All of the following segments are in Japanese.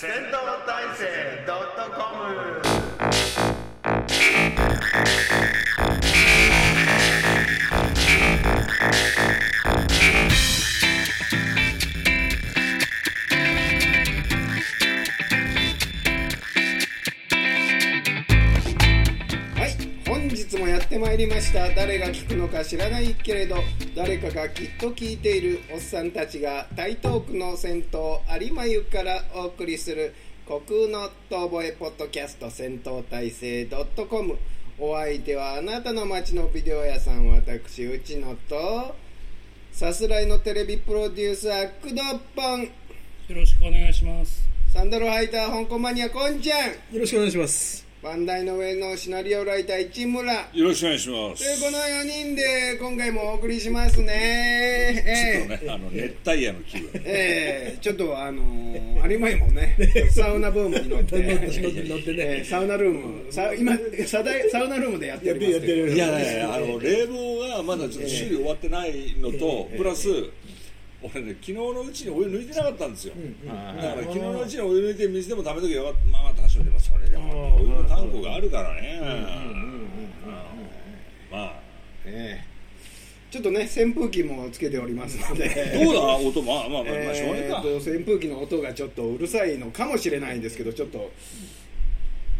戦闘体制ドりました誰が聞くのか知らないけれど誰かがきっと聞いているおっさんたちが台東区の銭湯有馬湯からお送りする虚空の遠吠えポッドキャスト戦闘体制 .com お相手はあなたの街のビデオ屋さん私内野とさすらいのテレビプロデューサー工藤ポンよろしくお願いします。サンダル履いた香港マニアこんちゃんよろしくお願いします。バンダイの上のシナリオライター市村よろしくお願いします。というこの4人で今回もお送りしますね。えちょっとね、あの熱帯夜の気分。えええちょっとあのー、有馬湯もね、サウナブームに乗って、乗ってねええサウナルーム、さ今サダイサウナルームでやっておりますけどやってるいやいやあの冷房がまだちょっと修理終わってないのと、プラス。俺ね昨日のうちにお湯抜いてなかったんですよ、だから昨日のうちにお湯抜いて水でも食べときゃよかった。まあ多少でもそれでも。お湯のタンクがあるからね。まあええ。ちょっとね扇風機もつけておりますので。どうだ？音まあまあまあ、まあ、しょうがないか。えーと扇風機の音がちょっとうるさいのかもしれないんですけどちょっと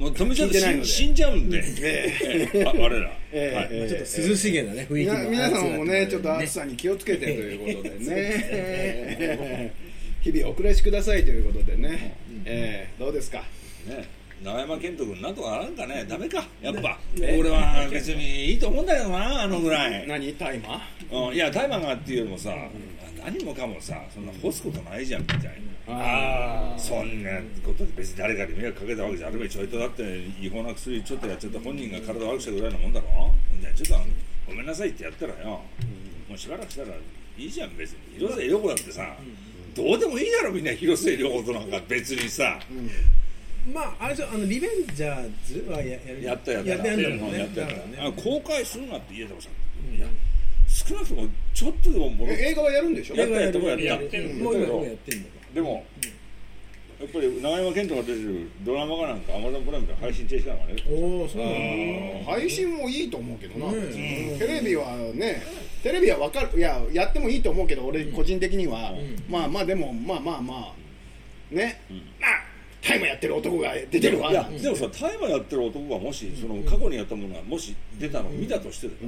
もう止めちゃうと聞いてないので。死んじゃうんで、ええ。えあ我ら、ええはい。ええ。ちょっと涼しげなね、雰囲気の。皆皆さんもねちょっと暑さに気をつけてということでね。日々お暮らしくださいということでね、えーどうですか？ね、永山健人君なんとかならんかね。ダメか。やっぱ、俺は別にいいと思うんだけどなあのぐらい、何タイマーうん、いやタイマーがっていうよりもさ、何もかもさそんな干すことないじゃんみたいなあそんなことで別に誰かに迷惑かけたわけじゃあるめちょいとだって違法な薬ちょっとやっちゃった本人が体悪くしたぐらいのもんだろ？じゃあちょっとごめんなさいってやったらよ、もうしばらくしたらいいじゃん別に。広末涼子だってさ、どうでもいいだろみんな広末涼子となんか別にさ、まあ、あれでしょ、あの、リベンジャーズはややる。やったやった。やってやったやった公開するなって言えたもさ、いや少なくともちょっとでも映画はやるんでしょ？やったやったやった。やってるうんもう今もうやってるんだかでも、やっぱり永山絢斗が出てるドラマがなんかアマゾンプライムで配信停止かなんかね。ら。おお、そうなんだ。配信もいいと思うけどな、うん。テレビはねテレビは分かる。いややってもいいと思うけど俺個人的には、まあまあでもまあまあまあ。ね、まあタイムやってる男が出てるわ。いやでもさ大麻やってる男がもしその過去にやったものがもし出たのを見たとしてだよ、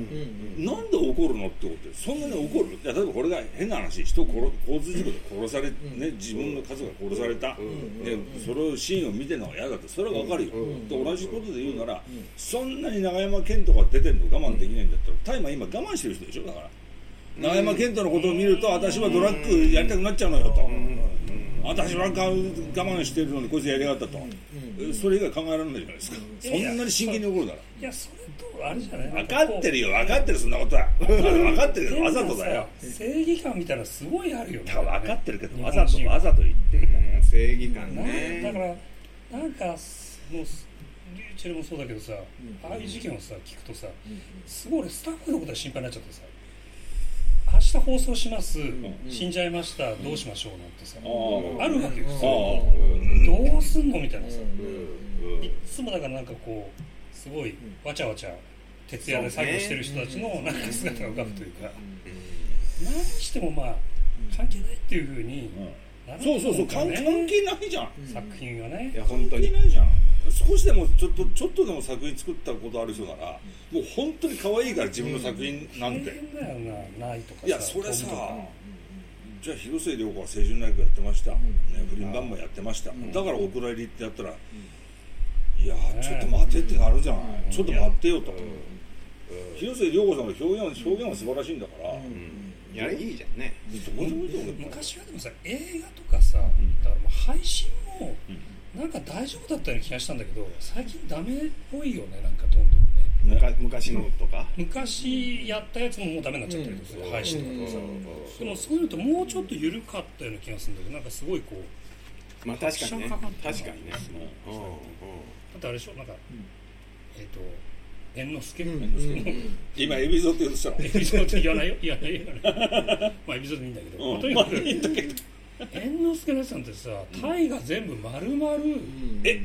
なんで怒るのってことでそんなに怒る？いや例えばこれが変な話人を殺交通事故で殺され、ね、自分の家族が殺された、でそれをシーンを見てるのが嫌だってそれは分かるよ、で同じことで言うなら、そんなに永山絢斗が出てるの我慢できないんだったら大麻今我慢してる人でしょ？だから。永山絢斗のことを見ると私はドラッグやりたくなっちゃうのよと、私は我慢してるのにこいつやりやがったと、えそれ以外考えられないじゃないですか、そんなに真剣に怒るなら。いやそれとあれじゃない。分かってるよ。分かってるそんなことは。分かってる。けどわざとだよ。正義感みたいなのすごいあるよね。分かってるけど日わざとわざと言って。る正義感なね。だからなんかもうリューチェルもそうだけどさ、ああいう事件をさ聞くとさ、すごい俺スタッフのことが心配になっちゃってさ。明日放送します、死んじゃいました、どうしましょうなんてさ、ああるわけよ、あどうすんのみたいなさ、いっつもだからなんかこうすごいわちゃわちゃ徹夜で作業してる人たちのなんか姿が浮かぶというか、何してもまあ関係ないっていうふうにそうそうそう。関係ないじゃん。作品がね。いや本当関係に。ないじゃん少しでもちょっとちょっとでも作品作ったことある人ならもう本当に可愛いから自分の作品なんて、大変だよな。ないとかさいやそれさじゃあ広末涼子は青春ナイフやってました、ね、不倫バンもやってました、だからお蔵入りってやったら、いやーちょっと待てってなるじゃない、ちょっと待ってよと、広末涼子さんの表現表現は素晴らしいんだから、いやいいじゃんね。昔はでもさ映画とかさ、だからもう配信もなんか大丈夫だったような気がしたんだけど最近ダメっぽいよねなんかどんどんね。か昔のとか？昔やったやつももうダメになっちゃったりとかする、配信とかさ、でもそういうのともうちょっと緩かったような気がするんだけどなんかすごいこうまあ確かにね。確かにね。うん。うん。だってあれでしょ？なんか、えっ、と猿之助、今エビゾって言うとしたの？エピソード言わないよ。言わないよ言わないまあエピソードでいいんだけど、うん。まあとにかく、まあいいんだけど。猿之助のやつなんてさ大河全部丸々え？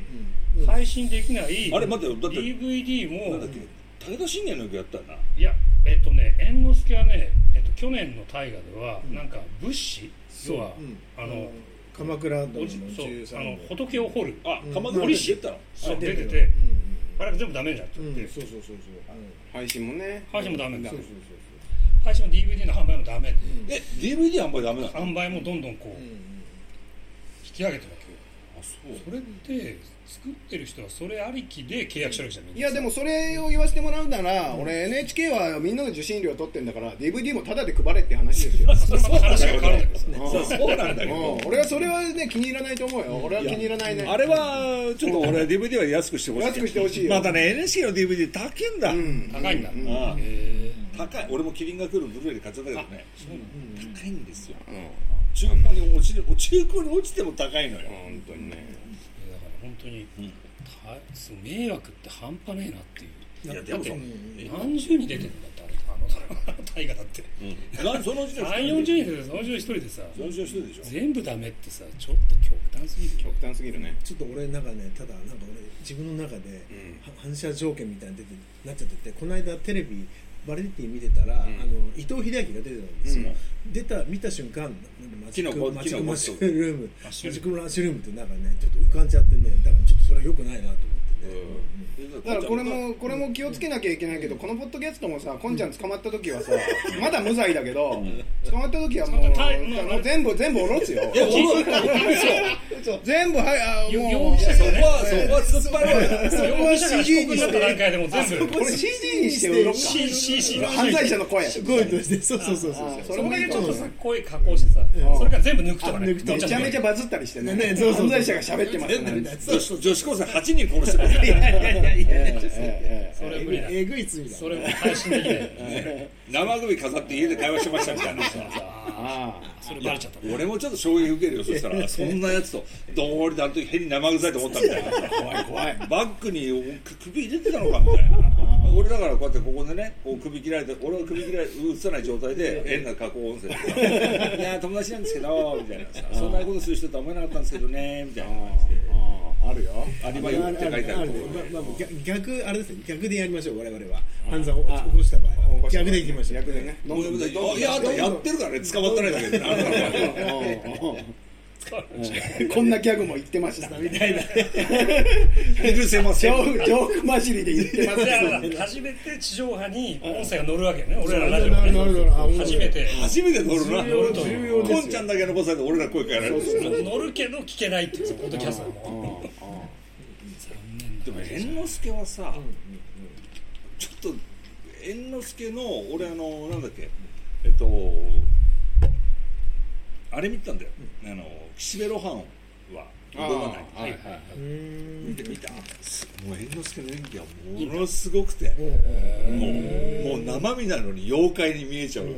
配信できないあれ待ってよ。だって DVD も。なんだっけ？武田信玄の役やったよな。いやえっとね猿之助はね、えっと、去年の大河では、なんか仏師要は、うん。あの鎌倉殿のそうあの仏を掘る。あうん鎌倉で出たの。そう出てるてあれが全部ダメになっちゃって、うんうんそうそうそうそう。配信もね。配信もダメだ。そうそうそう配信も DVD の販売もダメで、え DVD 販売ダメなの？販売もどんどんこう、引き上げてそれって作ってる人はそれありきで契約してるわけじゃないやでもそれを言わせてもらうなら、俺 NHK はみんなの受信料取ってんだから DVD もタダで配れって話ですよ。それまた話が変わるんだけどねそうそうなん。だけどう。ん俺はそれはね気に入らないと思うよ。俺は気に入らないね。あれはちょっと俺 DVD は安くしてほしい。安くしてほしいよ。またね NHK の DVD 高いんだ、うん高いんだ、うん。ああへ高い。俺もキリンが来るブルーレイで買っちゃったけどね。うん高いんですよ。うん中古に落ちる中古に落ちても高いのよ。本当にね。えだから本当に、うんたすごい迷惑って半端ねえなっていう。いやでもだってそう何十人出てるんだってあれあの大河だって。うん。なんそのうちの3 4 0人でそのうちの一人でさ。そのうちの一人でしょ。全部ダメってさちょっと極端すぎるよ。極端すぎるね。ちょっと俺なんかねただなんか俺自分の中で、は反射条件みたいなの出てなっちゃっててこの間テレビバラエティ見てたら、あの伊藤英明が出てたんですよ、出た見た瞬間マジックマジックマッシュルーム。マジックマッシュルームってなんかねちょっと浮かんじゃってね。だからちょっとそれは良くないなと思って。ね、だからこれもこれも気をつけなきゃいけないけどこのポッドキャストもさこんちゃん捕まった時はさまだ無罪だけど捕まった時はもうもう全部全部おろすよ。全部はいあよもう。容疑者そこはそこは突っ張ろうよ。容疑者が被告になった段階でもう全部。これ CD にして売ろうか C C C 犯罪者の声。声としてそうそうそうそう。あそれちょっとさ声加工してさそれから全部抜くとかね。めちゃめちゃバズったりしてね。ねそうそうそう。犯罪者が喋ってますね。女子女子高生8人殺してるいやいやいやいやそれ無理だえぐい罪だそれも配信できない生首飾って家で会話してましたみたいなさそれバレちゃった俺もちょっと衝撃受けるよそしたらそんなやつとどうりであの時変に生臭いと思ったみたいな怖い怖いバッグに首入れてたのかみたいな俺だからこうやってここでねこう首切られて俺は首切られ映さない状態で変な加工音声で「いや友達なんですけど」みたいなさ「そんなことする人とは思えなかったんですけどね」みたいな感じでああるよ。アリバイって書いてある。まあまあ逆逆あれですね。逆でやりましょう我々は。犯罪を起こした場合は。逆でいきましょう。逆でね。いややってるからね。捕まってないだけこんなギャグも言ってました。みたいな。許せません。ジョーク混じりで言ってますだから初めて地上波に音声が乗るわけよね。俺らのラジオなるほどなるほど。あがね初めて。初めて乗るな。重要重要ですよこんちゃんだけ残されて俺ら声変えられる。乗るけど聞けないっていうポッドキャストもでも猿之助はさ、ちょっと猿之助の俺あのなんだっけ。えっとあれ見たんだよ、あの岸辺露伴は動かない。はいはい見て見た。もう猿之助の演技はものすごくてもうもう生身なのに妖怪に見えちゃうの。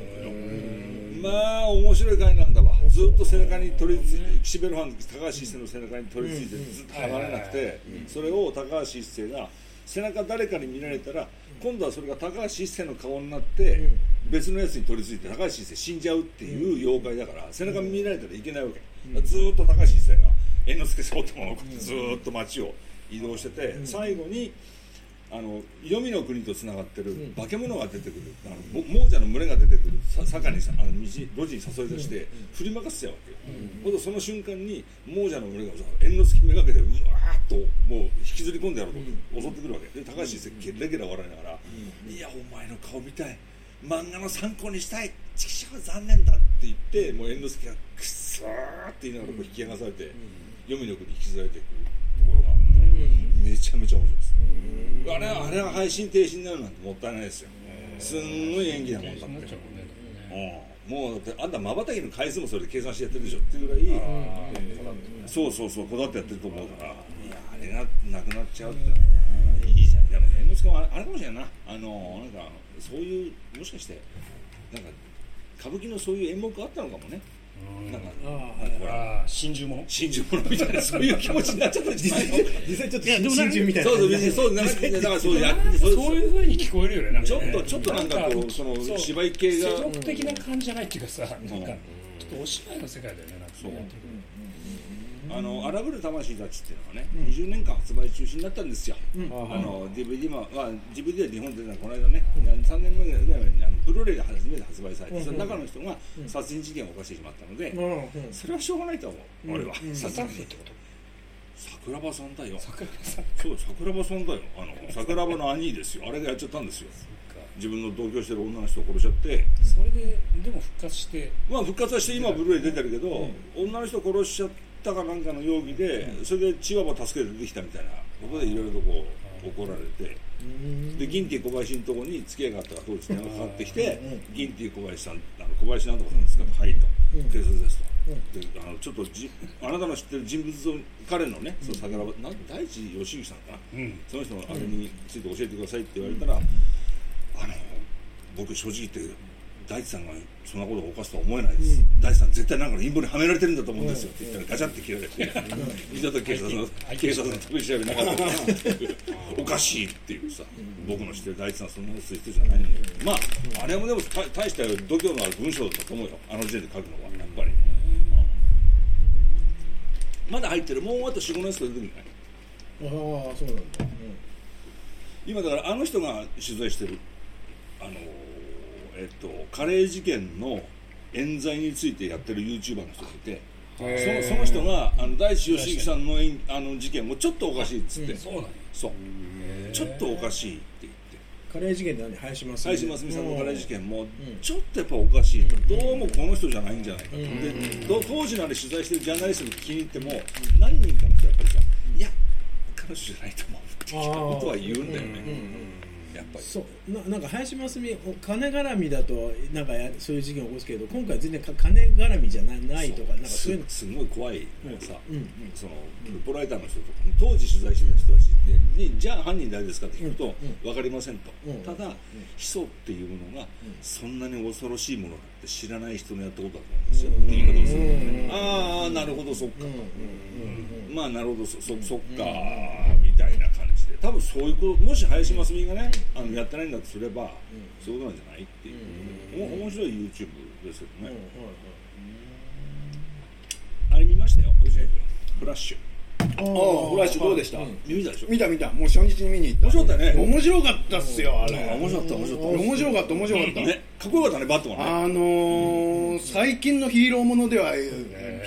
まあ面白い回なんだわ。ずっと背中に取り付いて岸辺露伴の高橋一生の背中に取り付いてずっと離れなくてそれを高橋一生が背中誰かに見られたら今度はそれが高橋一生の顔になって別のやつに取り付いて高橋一生死んじゃうっていう妖怪だから背中見られたらいけないわけ。ずっと高橋一生が猿之助背負ったままこうやってずっと街を移動してて最後にあの黄泉の国とつながってる化け物が出てくる、あのも亡者の群れが出てくるさ坂にさあの道路地に誘い出して振りまかせちゃうわけよ、ほん。でその瞬間に亡者の群れがさ猿之助めがけてうわともう引きずり込んでやろうと襲ってくるわけ。で高橋一生レギュラー笑いながら「いやお前の顔見たい。漫画の参考にしたい。畜生残念だ」って言ってもう猿之助がくっそーって言いながらこう引き剥がされて黄泉の国に引きずられていくところがあってめちゃめちゃ面白いです。あれはあれは配信停止になるなんてもったいないですよ。すんごい演技なもんだって。うん。もうだってあんたまばたきの回数もそれで計算してやってるでしょっていうぐらいそうそうそうこだわってやってると思うかられがなくなっちゃうっていいじゃん。でも猿之助はあれかもしれんな。あのなんかそういうもしかしてなんか歌舞伎のそういう演目あったのかもね。なんかあなんかほらああ真珠もの真珠物みたいなそういう気持ちになっちゃった 実際ちょっと真珠みたいなそうそうそうなんかだからそうやそうそういう風に聞こえるよねなんかねちょっとちょっとなんかこうその芝居系が。世俗的な感じじゃないっていうかさなんかとお芝居の世界だよねなんかそうあの荒ぶる魂たちっていうのはね、20年間発売中止になったんですよ、うん。あの DVD も、まあ、DVD は日本でこの間ね、3年前ぐらいにあのブルーレイで初めて発売されて、その中の人が殺人事件を犯してしまったので、うん。うんそれはしょうがないと思う、俺は。うん。さ桜ってこと。桜庭さんだよ。桜さん。そう、桜庭さんだよ。あの、桜庭の兄ですよ。あれがやっちゃったんですよ。自分の同居してる女の人を殺しちゃって、それででも復活して。まあ復活はして今ブルーレイ出てるけど、女の人殺しちゃったかなんかの容疑で、それでチワワ助けて出てきたみたいなことでいろいろとこう怒られて、でギンティ小林のところに付き合いがあったから当時電話かかってきて、ギンティ小林さんあの小林なんとかさんですかと、はいと、警察ですと。であのちょっとじあなたの知ってる人物像彼のね、その桜庭なん大地義行さんかな、うん。その人のあれについて教えてくださいって言われたら、あの僕正直言って大地さんがそんなことを犯すとは思えないです、大地さん絶対なんかの陰謀にはめられてるんだと思うんですよ。って言ったらガチャって切られて、二度と警察の警察の取り調べなかったおかしいっていうさ、僕の知ってる大地さんそんなことする人じゃないのにまああれもでも大大した度胸のある文章だと思うよ。あの時点で書くのはやっぱり、うん。まだ入ってる。もうあと45年しか出てくるない。ああそうなんだ。今だからあの人が取材してるあのえっとカレー事件の冤罪についてやってる YouTuber の人がいてそのその人があの大地義行さんの冤あの事件もちょっとおかしいっつって、そうなんや。そう。ちょっとおかしいって言って。カレー事件って何林真林真澄さんのカレー事件もちょっとやっぱおかしいと、どうもこの人じゃないんじゃないかと、でど当時のあれ取材してるジャーナリストに聞きに行っても何人かの人はやっぱりさいや彼女じゃないと思うってことは言うんだよね、やっぱり。そう。ななんか林真澄お金絡みだとなんかやそういう事件を起こすけど今回全然か金絡みじゃないないとかなんかそういうの。すすごい怖いのがさ、うん。うん。そのルポライターの人とか当時取材してた人たちで、にじゃあ犯人誰ですかって聞くと、分かりませんと、うん。ただ、ヒ素っていうものがそんなに恐ろしいものだって知らない人のやったことだと思うんですよ、って言い方をするああなるほどそっか、まあなるほどそそそっか、みたいな多分そういうこともし林真澄がね、あのやってないんだとすれば、そういうことなんじゃないっていう、お面白い YouTube ですけどね、あれ見ましたよ。フラッシュ。ああフラッシュどうでした、見たでしょ？見た見た。もう初日に見に行った。面白かったよね。面白かったっすよあれ。面白かった、面白かっ面白かった面白かった、た。ね、かっこよかったね、バットマンね。あのー、最近のヒーローものでは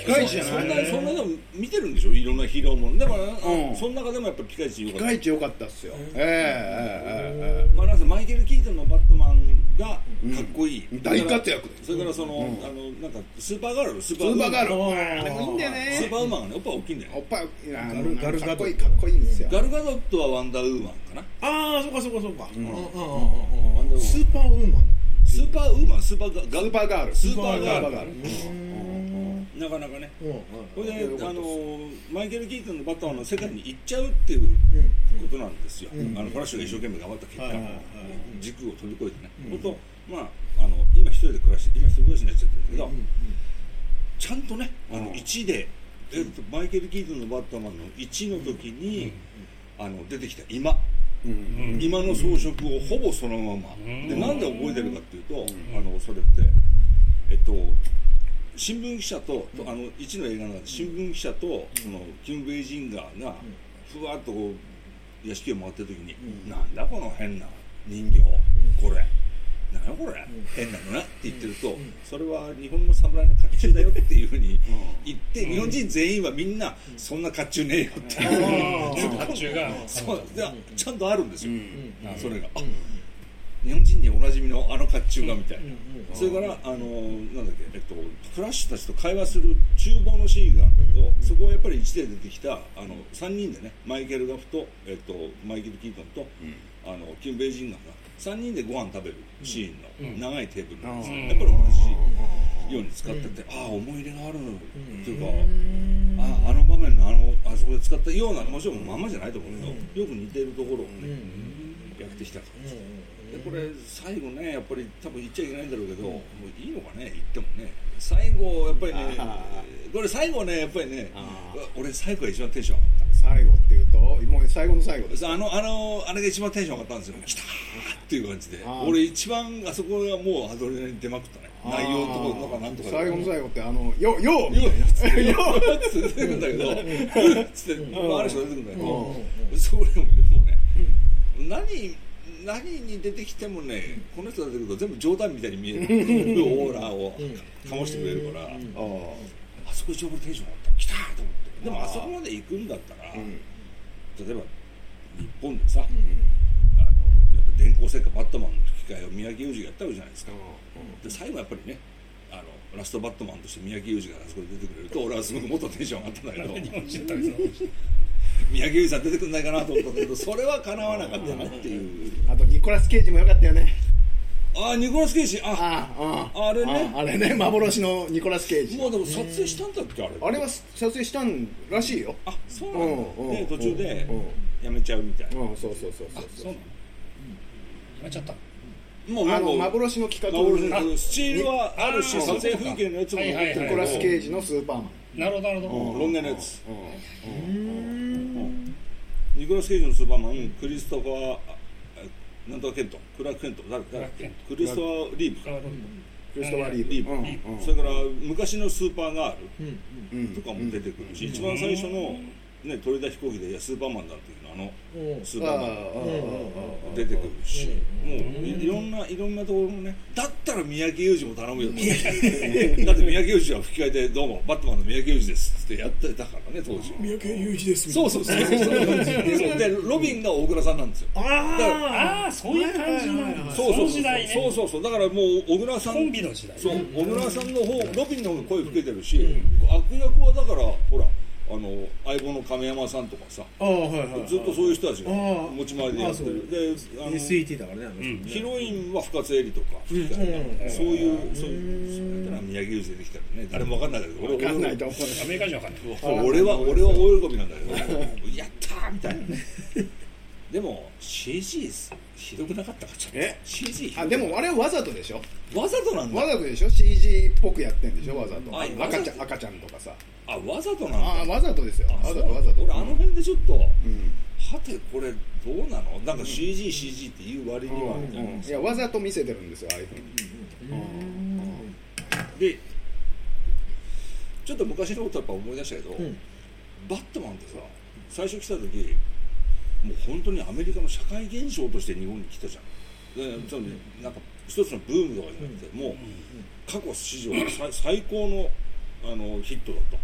ピカイチじゃない。そんな、そんなでも見てるんでしょ？いろんなヒーローもの。でも、うん。その中でもやっぱピカイチ良かった。ピカ。イチ良かったっすよ。えええええまあ、なんせマイケル・キートンのバットマンがかっこいい。うん大活躍。それからその、あの、なんか、スーパーガール、スーパーえスーパーガール。いいんだよスーねパーウーマンがね、おっぱい大きいんだよおっね。ぱいガルガルガドかっこいいかっこいいんですよガルガドットはワンダーウーマンかな。ああそうかそうかそうか、うん。うんうんうんワンダーウーマン。スーパーウーマン。スーパーウーマン、スーパーガスーパーガール。スーパーガール。スーパーガール。なかなかね。うんうん。これで、あのマイケル・キートンのバットマンの世界に行っちゃうっていうことなんですよ、ん。あのフラッシュが一生懸命頑張った結果、はいはいはい時空を飛び越えてね、本当、まあ、あの今一人で暮らして、今一人暮らしになっちゃってるけど、ちゃんとね、あの1で、えっと、マイケル・キートンのバットマンの1の時に、あの出てきた今。うん。今の装飾をほぼそのまま、ん。でなんで覚えてるかっていうと、あのそれって。えっと新聞記者と、とあの一の映画の新聞記者と、そのキム・ベイジンガーがふわっとこう屋敷を回ってる時に、なんだこの変な人形、これなんやこれ、変なのなって言ってると、それは日本の侍の甲冑だよっていうふうに言って、日本人全員はみんな、そんな甲冑ねえよっていう、甲冑がそうちゃんとあるんですよ、それが、あ日本人におなじみのあの甲冑がみたいな、それからあのなんだっけ、えっと、フラッシュたちと会話する厨房のシーンがあるんだけど、そこはやっぱり1で出てきたあの3人でねマイケル・ガフと、えっと、マイケル・キートンと、あのキム・ベイジンガーが3人でご飯食べるシーンの長いテーブルなんですよ、うん。やっぱり同じように使ってて、ああ思い入れがあるっていうか、ああの場面のあのあそこで使ったようなもちろんまんまじゃないと思うけど、よく似てるところをね、やってきたからでこれ最後ねやっぱり多分言っちゃいけないんだろうけど、もういいのかね言ってもね。最後やっぱりねあこれ最後ねやっぱりねあ俺最後が一番テンション上がっ最後っていうともう最後の最後です。たあのあのあれが一番テンション上がったんですよ。来たーっていう感じで。俺一番あそこがもうアドレナリン出まくったね。内容とかなんかなんとか最後の最後ってあの「よよよっよって出てくるんだけどつって周りの人が出てくるんだけどそれももうね何何に出てきてもねこの人が出てくると全部冗談みたいに見える。オーラを醸してくれるから。あそこ一応俺テンション上がった。来たと思ってでもあそこまで行くんだったら例えば日本でさあのやっぱ電光石火バットマンの吹き替えを三宅裕司がやったわけじゃないですか。で最後やっぱりねあのラストバットマンとして三宅裕司があそこで出てくれると俺はすごくもっとテンション上がったんだけど日本人だけど三宅裕司さん出てくんないかなと思ったんだけどそれはかなわなかったなっていう。あとニコラス・ケイジもよかったよねああニコラス・ケイジ。あ。あああれね。ああれね。幻のニコラス・ケイジ。もうでも撮影したんだっけあれ。あれは撮影したんらしいよ。あそうなんだ、うんうんで途中でうんやめちゃうみたい。な、うんそうそうそうそう。そうなのやめちゃった。もうあの幻の企画。幻のスチールはあるしあ撮影風景のやつも。ニコラス・ケイジのスーパーマン。なるほどなるほど、うんロン毛のやつ。うんニコラス・ケイジのスーパーマンクリストファーあなんとかケントクラーク・ケント誰誰だっけ？クリストファー・リーブか。クリストファー・リーブリーブ、うん。うん。それから昔のスーパーガールとかも出てくるし、一番最初の、ね、鳥田飛行機でいやスーパーマンだっていうのあのうん。スーパーマンああ出てくるし、もういいろんないろんなところのねだったら三宅裕司も頼むよだって三宅裕司は吹き替えで「どうもバットマンの三宅裕司です」ってやってたからね当時三宅裕二ですそうそうそうそうそうでロビンが大倉さんなんですよあああそういう感じなんだそうそうそうそうそうそうだからもう小倉さんコンビの時代ねそう小倉さんの方ロビンの方が声吹けてるし、悪役はだからほらあの相棒の亀山さんとかさあはいはいずっとそういう人たちが持ち回りでやってる。であの SET だからねうん。ヒロインは深津絵里とか、そういうそういうそういうのは宮城裕二出てきたらね誰も分かんないけど俺分かんないと思う。アメリカ人わかんない。俺は俺は大喜びなんだけど。やったーみたいな。ねでも CG ひどくなかったかちょっと。え？CG あでもあれはわざとでしょ？わざとなんだ。わざとでしょ？CG っぽくやってんでしょ？わざと。あ赤ちゃん赤ちゃんとかさ。あわざとなんだ。ああわざとですよ。あわざとわざと。俺あの辺でちょっと、うん。はてこれどうなの？なんか CG、CG って言う割にはみたいな、うん。いやわざと見せてるんですよああいうふうに。でちょっと昔のことやっぱ思い出したけど、ん。バットマンってさ最初来た時もう本当にアメリカの社会現象として日本に来たじゃん。でそのなんか一つのブームとかじゃなくて、もう過去史上最最高のあのヒットだと、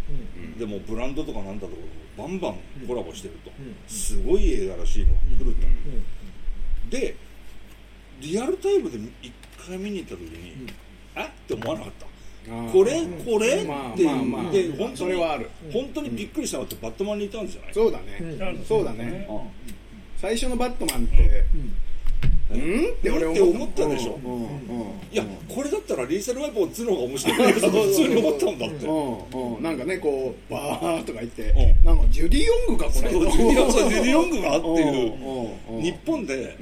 でもブランドとかなんだとかバンバンコラボしてると、すごい映画らしいのが来ると、でリアルタイムで一回見に行った時に、あって思わなかったこれこれ、まあっていう、まあまあ。で本当にそれはある。本当にびっくりしたのってバットマンにいたんじゃない、そうだね。うん。そうだね。うん。最初のバットマンってうん。って俺って思ったでしょ。うん。うん。うんいやこれだったらリーサルウェポン2の方が面白い。なって普通に思ったんだって。うん。うん。なんかねこうバーとか言ってうん。なんかジュディ・ヨングかこれ。ジュディ・ヨングジュディヨングがっていう。うん。うん。日本で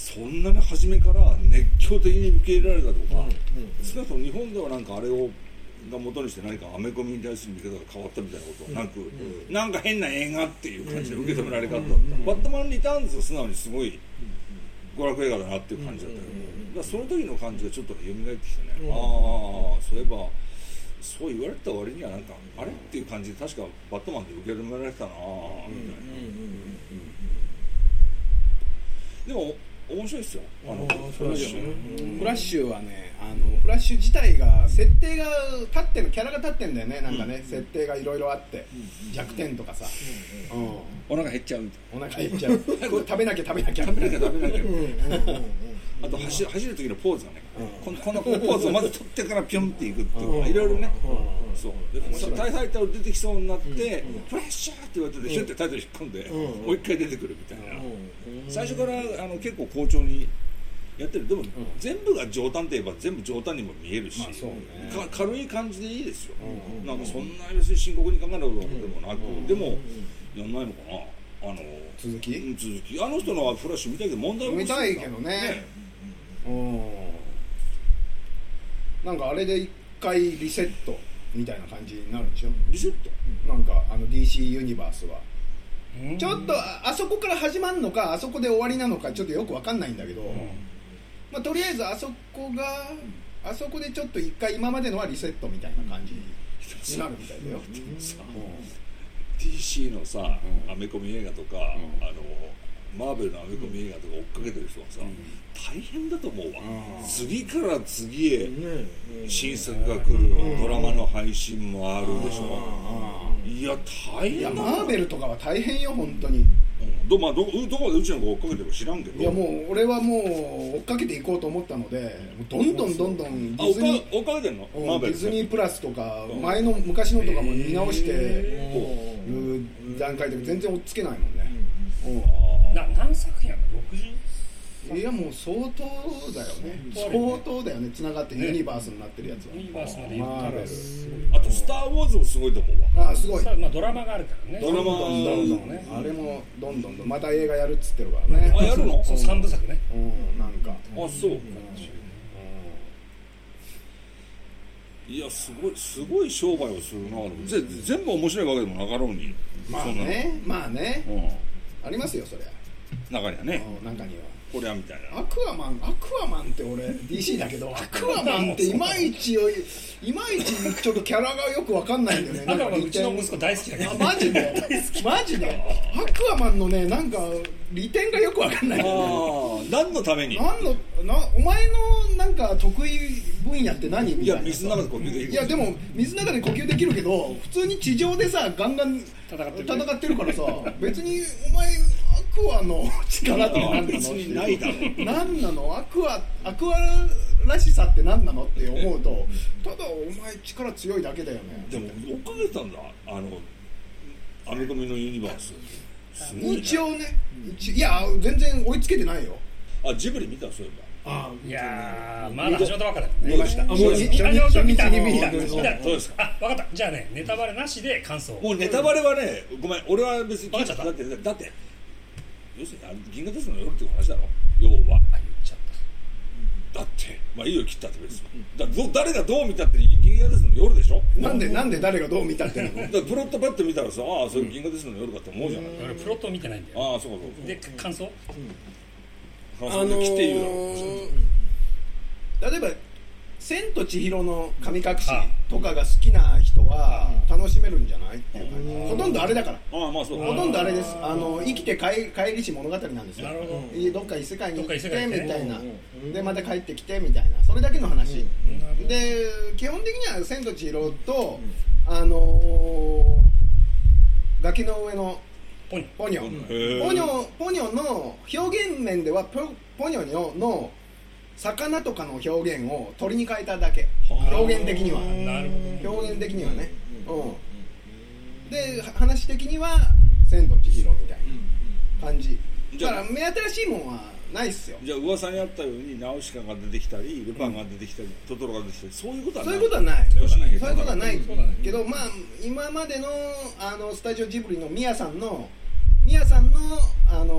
そんなに初めから熱狂的に受け入れられたとか少なくとも日本ではなんかあれをが元にして何かアメコミに対する見方が変わったみたいなことはなく、なんか変な映画っていう感じで受け止められ方。だった、バットマン・リターンズは素直にすごい娯楽映画だなっていう感じだったけど、その時の感じがちょっと蘇ってきてね、ああそういえばそう言われた割にはなんかあれっていう感じで確かバットマンで受け止められてたなみたいな、でも面白いですよ。あのフラッシュフラッシュはねあのフラッシュ自体が設定が立ってるキャラが立ってんだよね。なんかね、設定がいろいろあって、弱点とかさ、うん。お腹減っちゃう。お腹減っちゃう。これ食べなきゃ。食べなきゃ食べなきゃな食べなきゃ。あと走る走る時のポーズがね、このこのポーズをまず取ってからピョンっていくっていうかいろいろね、そうで大敗隊出てきそう。になって、フラッシュって言われててヒュッてタイトル引っ込んで、もう一回出てくるみたいな、最初からあの結構好調にやってる。でも、全部が上端って言えば全部上端にも見えるし、まあね。か軽い感じでいいですよ、なんかそんな別に深刻に考えることでもなく、でもやんないのかな？あの続き？うん続き。あの人のはフラッシュ見たいけど問題は見たいけどね。うん。なんかあれで一回リセットみたいな感じになるんでしょ？リセット？なんかあの DC ユニバースは。うん。ちょっとああそこから始まるのかあそこで終わりなのかちょっとよくわかんないんだけど、まあ、とりあえずあそこがあそこでちょっと一回今までのはリセットみたいな感じになるみたいだよ、さ DC のさ、アメコミ映画とか、あのマーベルのアメコミ映画とか追っかけてる人はさ、大変だと思うわ、次から次へね新作が来る、ドラマの配信もあるでしょ、いや大いや変だマーベルとかは大変よ本当にうんど,、まあ、どどこまでうちの子追っかけてるか知らんけど。いやもう俺はもう追っかけていこうと思ったのでもうどんどんどんどんディズニー追っディズニープラスとかうん。前の昔のとかも見直してへいう段階で全然追っつけないもんね、な何作品やの？60うんいやもう相当だよね。相当だよね。つながってユニバースになってるやつは。ユニバースまで言ったらあと「スター・ウォーズ」もすごいと思うわああすごい。まあドラマがあるからね。ドラマ。どんどんどんね。あれもどんどんどんまた映画やるっつってるからねあやるのそう三部作ねうんなんかあそういやすごいすごい商売をするなぜ全部面白いわけでもなかろうにまあねまあねうありますよそりゃん中にはねうん中にはこりゃみたいな。アクアマンアクアマンって俺 DC だけどアクアマンっていまいちよいまいちちょっとキャラがよくわかんないんだよね。だからなんかうちの息子大好きだけどあマジで？マジで？アクアマンのねなんか利点がよくわかんない。んだよねああ何のために？なんのなお前のなんか得意分野って何？みいやたいな水の中で呼吸できる。いやでも水の中で呼吸できるけど普通に地上でさガンガン戦ってるからさ別にお前アクアの力って何なの？別にないだろ何なのアクアアクアらしさって何なのって思うとただお前力強いだけだよね。でも追っかけてたんだあのアメコミのユニバース。すごいね。一応ね一いや全然追いつけてないよ。あジブリ見た？そういえあいやーまだ始まったばっかだ。見ました。あもう初日あ初日見た。に見た。見た。そうそうですか。あ分かった。じゃあねネタバレなしで感想。ばもうネタバレはねごめん。俺は別にわかっちゃった。だってだって要するにあの銀河鉄道の夜っていう話だろ？要は。あ言っちゃっだってまあいいよ切ったって別に。だど誰がどう見たって銀河鉄道の夜でしょ？なんでなんで誰がどう見たっての？だからプロットパッと見たらさああそれ銀河鉄道の夜かと思うじゃない、た俺プロットを見てないんだよ。ああそうかそうかで感想？感想で来て言うだろう、ー例えば「千と千尋の神隠し」とかが好きな人は楽しめるんじゃないっていう感じ。ほとんどあれだから。ああまあそう。ほとんどあれです。あの生きて帰帰りし物語なんですよ。なるほど。どっか異世界に行ってみたいな。うん。でまた帰ってきてみたいな。それだけの話。で基本的には「千と千尋と」あのー崖の上のポニョ。ポニョ。ポニョの表現面ではポポニョの魚とかの表現を鳥に変えただけ。表現的には。なるほど。表現的にはね。うん。では話的には「千と千尋」みたいな感じ。だから目新しいもんはないっすよ。じゃあ噂にあったようにナウシカが出てきたりルパンが出てきたり、トトロが出てきたりそういうことはそうないいうことはない。そういうことはないけどまあ今までのあのスタジオジブリのミヤさんのミヤさんの、あの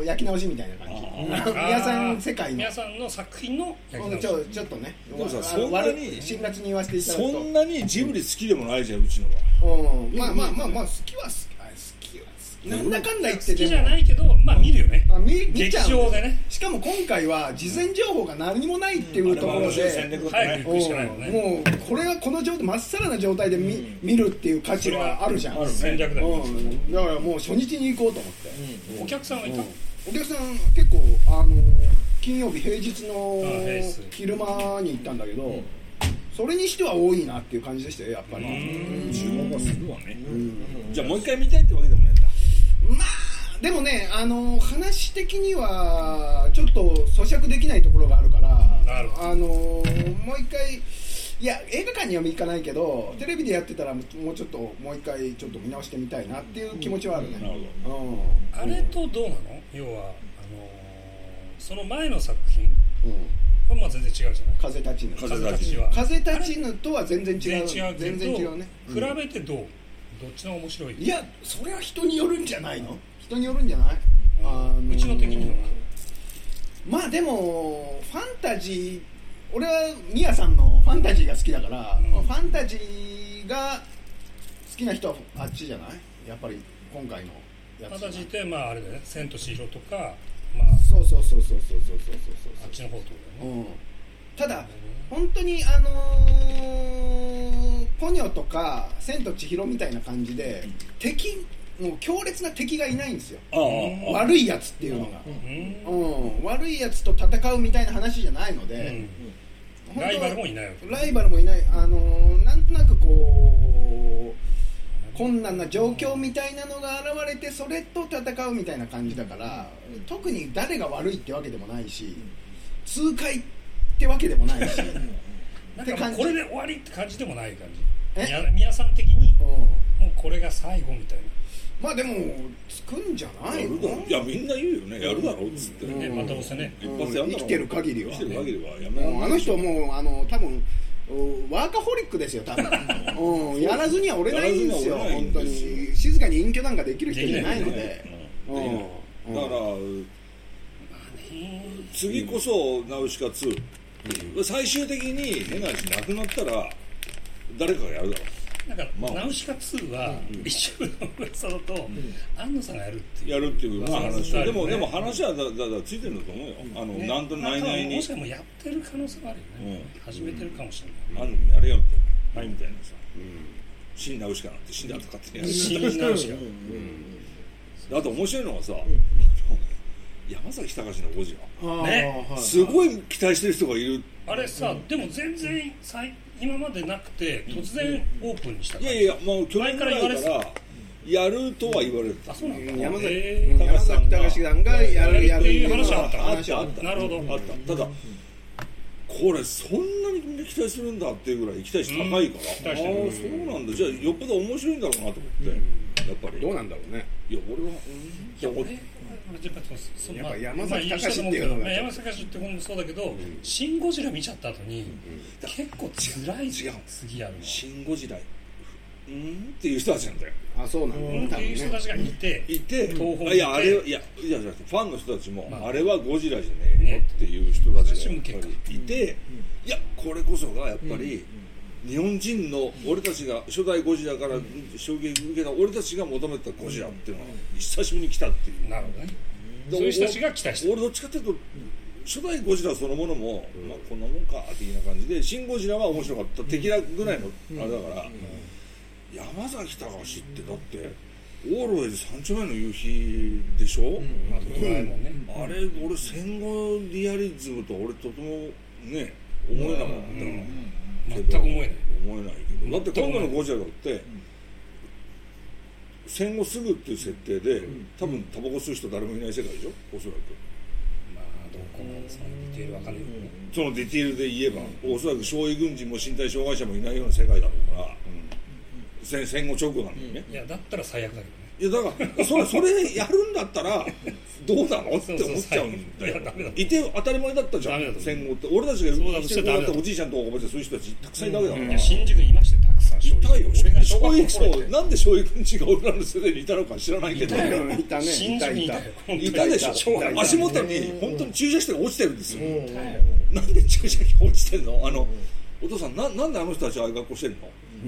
ー焼き直しみたいな感じ。あミヤさん世界の。皆さんの作品のちょちょっとね。でもさそんなに辛辣に言わせていただくと。そんなにジブリ好きでもないじゃんうちのは。うん。まあまあまあまあ好きは好きあ好きは好きなんだかんだ言って好きじゃないけどまあ見るよね。まあ、見見ちゃう劇場でね。しかも今回は事前情報が何もないっていうところで、もうこれはこの状態まっさらな状態で見,、見るっていう価値はあるじゃん、あるね。戦略だよね。うん、だからもう初日に行こうと思って、お客さんがいたお客さん結構あの金曜日平日の昼間に行ったんだけど、それにしては多いなっていう感じでしたよやっぱり、注目はするわね、じゃあもう一回見たいってわけでもないまあでもねあの話的にはちょっと咀嚼できないところがあるからあのもう一回いや映画館には行かないけどテレビでやってたらもうちょっともう一回ちょっと見直してみたいなっていう気持ちはあるね、なるほうん。あれとどうなの？要はあのーその前の作品？うん。これまあ全然違うじゃない？風立ちぬ。風風立ちは。風立ちぬとは全然違う。全然違うけ全ど然違うね。比べてどう？どっちの面白い？いやそれは人によるんじゃないの？人によるんじゃない、うん。あのうちの的には。まあでもファンタジー俺はミヤさんのファンタジーが好きだから、うん。ファンタジーが好きな人はあっちじゃない？やっぱり今回のやつファンタジーってまああれだよね「千と千尋」とかまあそうそうそうそうそうそうそうそうあっちの方ってことだよね。うん。ただ本当にあのーポニョとか「千と千尋」みたいな感じで敵もう強烈な敵がいないんですよ。悪いやつっていうのが、うん。うん、悪いやつと戦うみたいな話じゃないので、ライバルもいないライバルもいない。あのーなんとなくこう困難な状況みたいなのが現れてそれと戦うみたいな感じだから特に誰が悪いってわけでもないし痛快ってわけでもないし、なんかこれで終わりって感じでもない感えじ宮宮さん的にうん。もうこれが最後みたいまあでもつくんじゃない？のいやみんな言うよね。やるだろっつって、なねまあどうせね。一発や生きてる限りは。生きてる限りはやめあの人もうあの多分うワーカホリックですよ多分、う。ん、やらずには折れないんですよ本当に。静かに隠居なんかできる人じゃないので。だから次こそナウシカ2、最終的に変な話なくなったら誰かがやるだろなんか、まあ。ナウシカ2は、一部の噂だと、安野さんがやるっていう。やるっていうまあ話でも、ね。でも話はだだだついてるんだと思うよ、あのね。なんとまあ内々に。もしかもやってる可能性もあるよね、うん。始めてるかもしれない。あのやれよって。はいみたいなさ、死んだウシカなんて死んだと勝手にやる。新ナウシカであと面白いのはさ、山崎隆のゴジラね。はいすごい期待してる人がいる。あれさ、でも全然さい今までなくて突然オープンにしたいやいやもう去年ぐらい前からからやるとは言われてた。あそうなんだ山崎へー。山崎隆さんがやるやるっていう話はあった。話はあった。なるほど。あった。ただこれそんなにみんな期待するんだっていうぐらい期待値高いから、ああそうなんだ。じゃあよっぽど面白いんだろうなと思って、やっぱり。どうなんだろうね。いや俺は、うん、いや俺俺やっぱ山崎まあ隆っていうのがまあ山崎隆って本もそうだけど、シン・ゴジラ見ちゃった後に、結構辛い違う。次やるの。シン・ゴジラ。うん？っていう人たちなんだよ。あそうなんだ。うん。っていう人たちがいて、いて。東宝あいやあれいやいやじゃなくてファンの人たちも、あ。れはゴジラじゃねえよっていう人たちがやっぱりいて、いやこれこそがやっぱり、日本人の俺たちが初代ゴジラから衝撃を受けた俺たちが求めてたゴジラっていうのが久しぶりに来たっていう。なるほどね。でそういう人たちが期待し俺どっちかっていうと初代ゴジラそのものも、まあ、こんなもんか的な感じで新ゴジラは面白かった。敵だぐらいのあれだから、山崎隆ってだってオールウェイズ三丁目の夕日でしょ、まあドラえもん。ね、あれ俺戦後リアリズムと俺とてもね思えなかった、全く思えない思えない。けどだって今度のゴジラだって、戦後すぐっていう設定で多分タバコ吸う人誰もいない世界でしょ？おそらく。まあどこもそのディテールわかん。なそのディティールで言えば、おそらく傷痍軍人も身体障害者もいないような世界だろうから、戦戦後直後なのにね、いやだったら最悪だけど。ねいやだからそれそれやるんだったらどうなのって思っちゃうんだよ。そうそうい。て当たり前だったじゃん戦後って。俺たちが生きてるだったおじいちゃんとかおばあちゃんそういう人たちたくさんいたわけだから、新宿いましたよたくさんいたよ。そうなんで傷痍軍人が俺らの世代にいたのか知らないけど。いたね。新宿にいた。いたでしょ。小学校足元に本当に駐車してが落ちてるんですよ、なんで駐車落ちてんの？あのお父さんななんであの人たちはああいう格好してんの、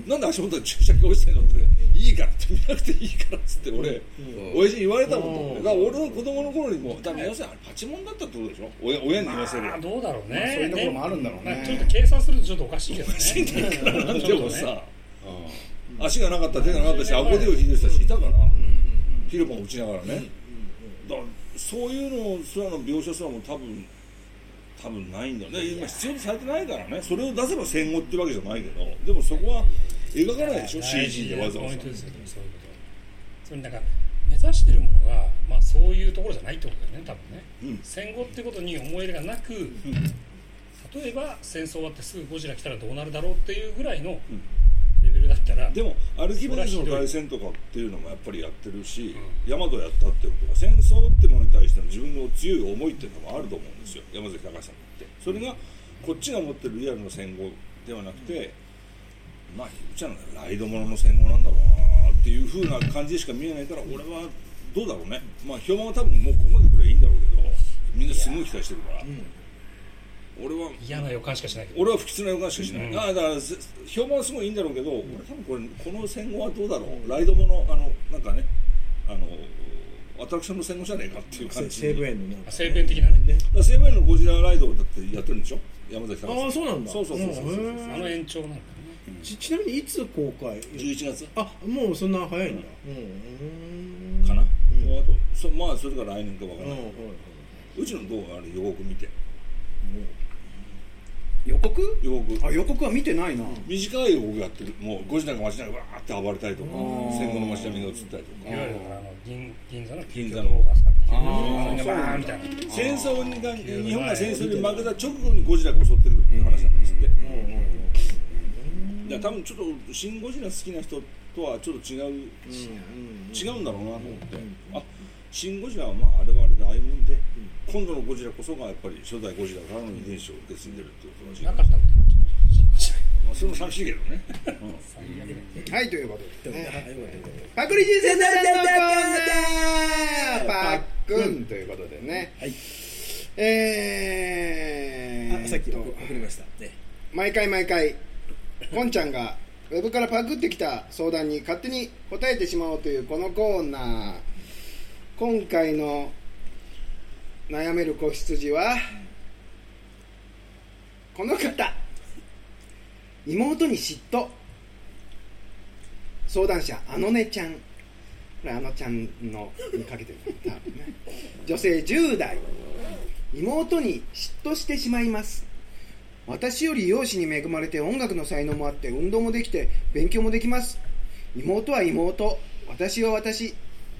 なんで足元に駐車機が落ちてんのっていいからって見なくていいからっつって俺、親父に言われたもんだから俺の子供の頃にもだから皆さんあれパチモンだったってことでしょ？親親に言わせるあどうだろうね、まあそういうところもあるんだろうね。まあちょっと計算するとちょっとおかしいけどね。なんちょっとねでもさ、足がなかった手がなかったしアコーディオン弾いてたちいたから、昼間打ちながらね、だからそういうのすらの描写すらも多分多分ないんだよね。今必要とされてないからね。それを出せば戦後ってわけじゃないけど。でもそこは描かないでしょ？CG でわざわざ。ポイントですよでもそういうこと。はそれなんか目指してるものが、まあ、そういうところじゃないってことだよね多分ね、うん。戦後ってことに思い入れがなく、例えば戦争終わってすぐゴジラ来たらどうなるだろうっていうぐらいのレベルだったら、でもアルキメデスの大戦とかっていうのもやっぱりやってるし、ヤマトやったってことは戦争ってものに対しての自分の強い思いっていうのもあると思うんですよ山崎隆さんって。それがこっちが持ってるリアルの戦後ではなくて、まあ言っちゃうのライドものの戦後なんだろうなっていうふうな感じでしか見えないから俺はどうだろうね。まあ評判は多分もうここまでくらいいいんだろうけどみんなすごい期待してるから、俺は。嫌な予感しかしないけど。俺は不吉な予感しかしない、うん。ああだからせ評判はすごいいいんだろうけど、俺多分これこの戦後はどうだろう？ライドものあのなんかねあのトラクションの戦後じゃねえかっていう感じ。西武園の西武園的なね。西武園のゴジラライドだってやってるんでしょ？山崎隆ああそうなんだ。そうそうそうそうそう。うん。へーあの延長なんだね。ちちなみにいつ公開？11月。あもうそんな早いんだ。うん。かな、うん。あとそまあそれから来年か分からない、うんうちの動画あれ予告見て予告？予告。あ予告は見てないな、短い予告やってるもうゴジラが街中でわーって暴れたりとかー。戦後の街並みが映ったりとか。いわゆるあの銀銀座の銀座の。の朝あー。銀座バーンみたいな戦争が日本が戦争に負けた直後にゴジラが襲ってくるっていう話なんですって、だから多分ちょっと「シン・ゴジラ」好きな人とはちょっと違う、違うんだろうなと思って、あシン・ゴジラはまああれはあれでああいうもんで、今度のゴジラこそがやっぱり初代ゴジラからの遺伝子を受け継いでるっていうことらしいなかったっまあ、それも寂しいけどね、はいということで、ね、はいよかったよかったパクリ人生のコーナーパックンということでねはいえーあさっき送りましたね毎回毎回こんちゃんがウェブからパクってきた相談に勝手に答えてしまおうというこのコーナー今回の悩める子羊はこの方。妹に嫉妬。相談者あのねちゃん。これあのちゃんのにかけてる多分ね。女性10代。妹に嫉妬してしまいます。私より容姿に恵まれて音楽の才能もあって運動もできて勉強もできます。妹は妹。私は私。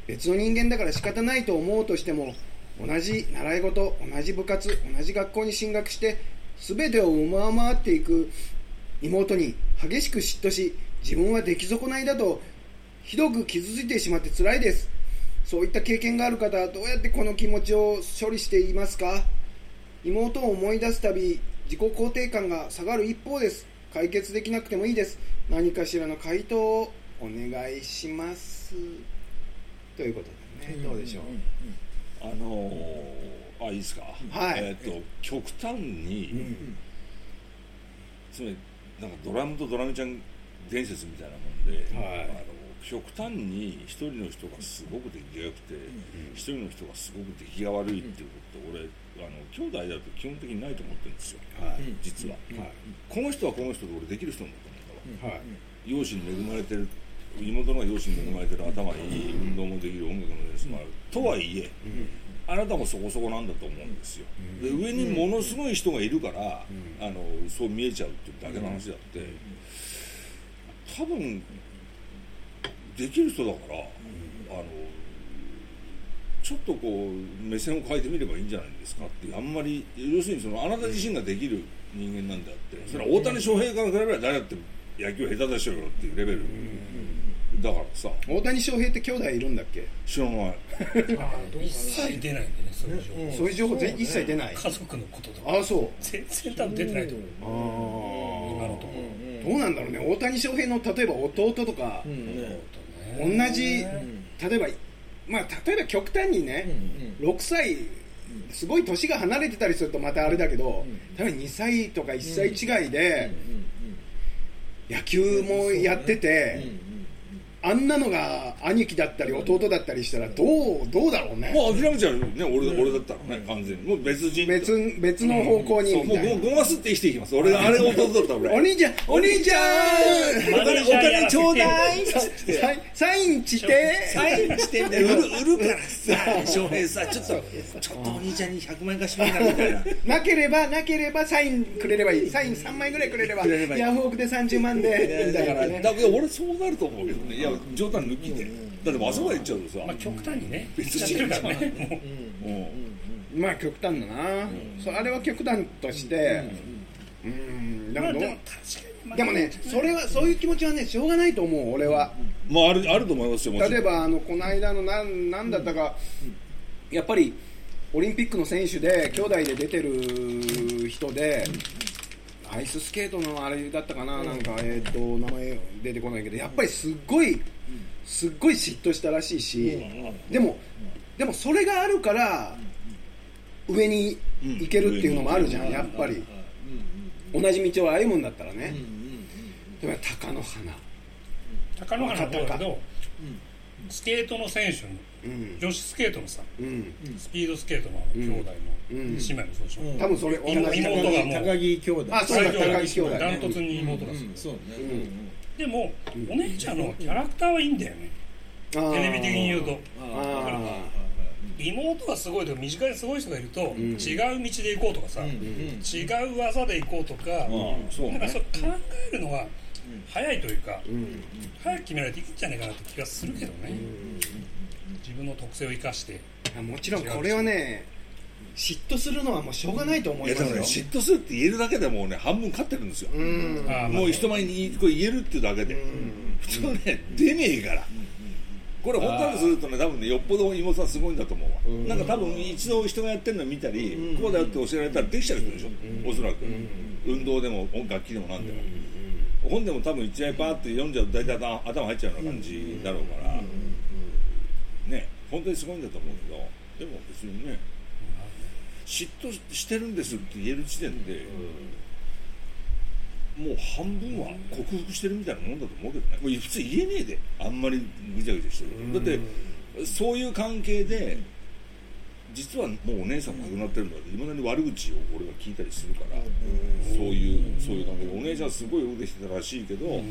別の人間だから仕方ないと思うとしても同じ習い事同じ部活同じ学校に進学して全てを上回っていく妹に激しく嫉妬し自分は出来損ないだとひどく傷ついてしまって辛いです。そういった経験がある方はどうやってこの気持ちを処理していますか？妹を思い出すたび自己肯定感が下がる一方です。解決できなくてもいいです。何かしらの回答をお願いします。ということでね、どうでしょう、あのー、あいいですか、はい。えっ、と極端に、つまりなんかドラムとドラムちゃん伝説みたいなもんで、はい。あの極端に一人の人がすごく出来が良くて一、人の人がすごく出来が悪いっていうことって俺あの兄弟だと基本的にないと思ってるんですよ、はい。実は、はいこの人はこの人で俺できる人なんだと思うんだわ。はい容姿に恵まれてる妹のが容姿に恵まれてる頭いい運動もできる音楽のレースもあるとはいえ、あなたもそこそこなんだと思うんですよ、で上にものすごい人がいるから、あのそう見えちゃうっていうだけの話だって、多分できる人だから、あのちょっとこう目線を変えてみればいいんじゃないですかってあんまり要するにそのあなた自身ができる人間なんであってそれは大谷翔平から比べれば誰だって野球下手でしょうよっていうレベルだからさ大谷翔平って兄弟いるんだっけ、知らない。一切出ないんでねそういう情報。そういう情報全一切出ない。家族のこととか。ああそう。全然多分出てないと思う。あ今のところ。どうなんだろうね。大谷翔平の例えば弟とか、同じ例えばまあ例えば極端にね、6歳すごい年が離れてたりするとまたあれだけど、例えば2歳とか1歳違いで野球もやってて、あんなのが兄貴だったり弟だったりしたらどうどうだろうね。もう諦めちゃうよね。俺俺だったらね完全に。もう別人別別の方向に。そうもうみたいなごごますって生きていきます。俺があれが弟だったらお俺兄ちゃんお兄ちゃん。マネージャーやらせてちょうだい。サインサインして。サインして 売る売るからさ。翔平さちょっとちょっとお兄ちゃんに100万円貸してみなみたいな。なければなければサインくれればいい。サイン3枚ぐらいくれればくれればいい。ヤフオクで30万で。だから俺そうなると思うけどね。いや冗談抜きで。だってあそこまで行っちゃうとさ。まあ極端にね。別ううんまあ極端だな、そうあれは極端として。うん。でもでも確かにまあでもねそれはそういう気持ちはねしょうがないと思う俺は、まああるあると思いますよ例えばあのこの間のなんなんだったか、やっぱりオリンピックの選手で兄弟で出てる人で、アイススケートのあれだったかな、なんか、えー、と名前出てこないけどやっぱりすっごいすっごい嫉妬したらしいし、でもでもそれがあるから上に行けるっていうのもあるじゃん、やっぱり。同じ道を歩むんだったらね、でも貴乃花。貴乃花だけどスケートの選手うん。女子スケートのさうん。スピードスケートの兄弟のうん姉妹もそうでしょ、うん。多分それ同じ。妹がもう。高木兄弟。あそうだ最強高木兄弟ね。ダントツに妹がする、そうね。でも、お姉ちゃんのキャラクターはいいんだよね、テレビ的に言うと。あ妹がすごいとか身近にすごい人がいると、ん。違う道で行こうとかさ、違う技で行こうとか、うん。そうね。なんかそう考えるのは早いというか、ーうん。早く決められていいんじゃないかなって気がするけどね、自分の特性を生かして。あもちろんこれはね嫉妬するのはもうしょうがないと思いますよ。嫉妬するって言えるだけでもうね半分勝ってるんですよ、うもう人前にこう言えるっていうだけで、普通ね出ねえから、これ本当にするとね多分ねよっぽど妹さんすごいんだと思うわ、なんか多分一度人がやってるの見たり、こうだよって教えられたらできちゃう人でしょ、おそらく、運動でも楽器でもなんでも、本でも多分一枚パーって読んじゃうと大体頭頭入っちゃうような感じだろうから、ね本当にすごいんだと思うけど。でも別にね嫉妬してるんですって言える時点で、もう半分は克服してるみたいなもんだと思うけどね。もう普通言えねえで。あんまりぐちゃぐちゃしてる、だってそういう関係で実はもうお姉さん亡くなってるんだっていまだに悪口を俺が聞いたりするから、そういうそういう関係で。お姉ちゃんすごいよくできてたらしいけど、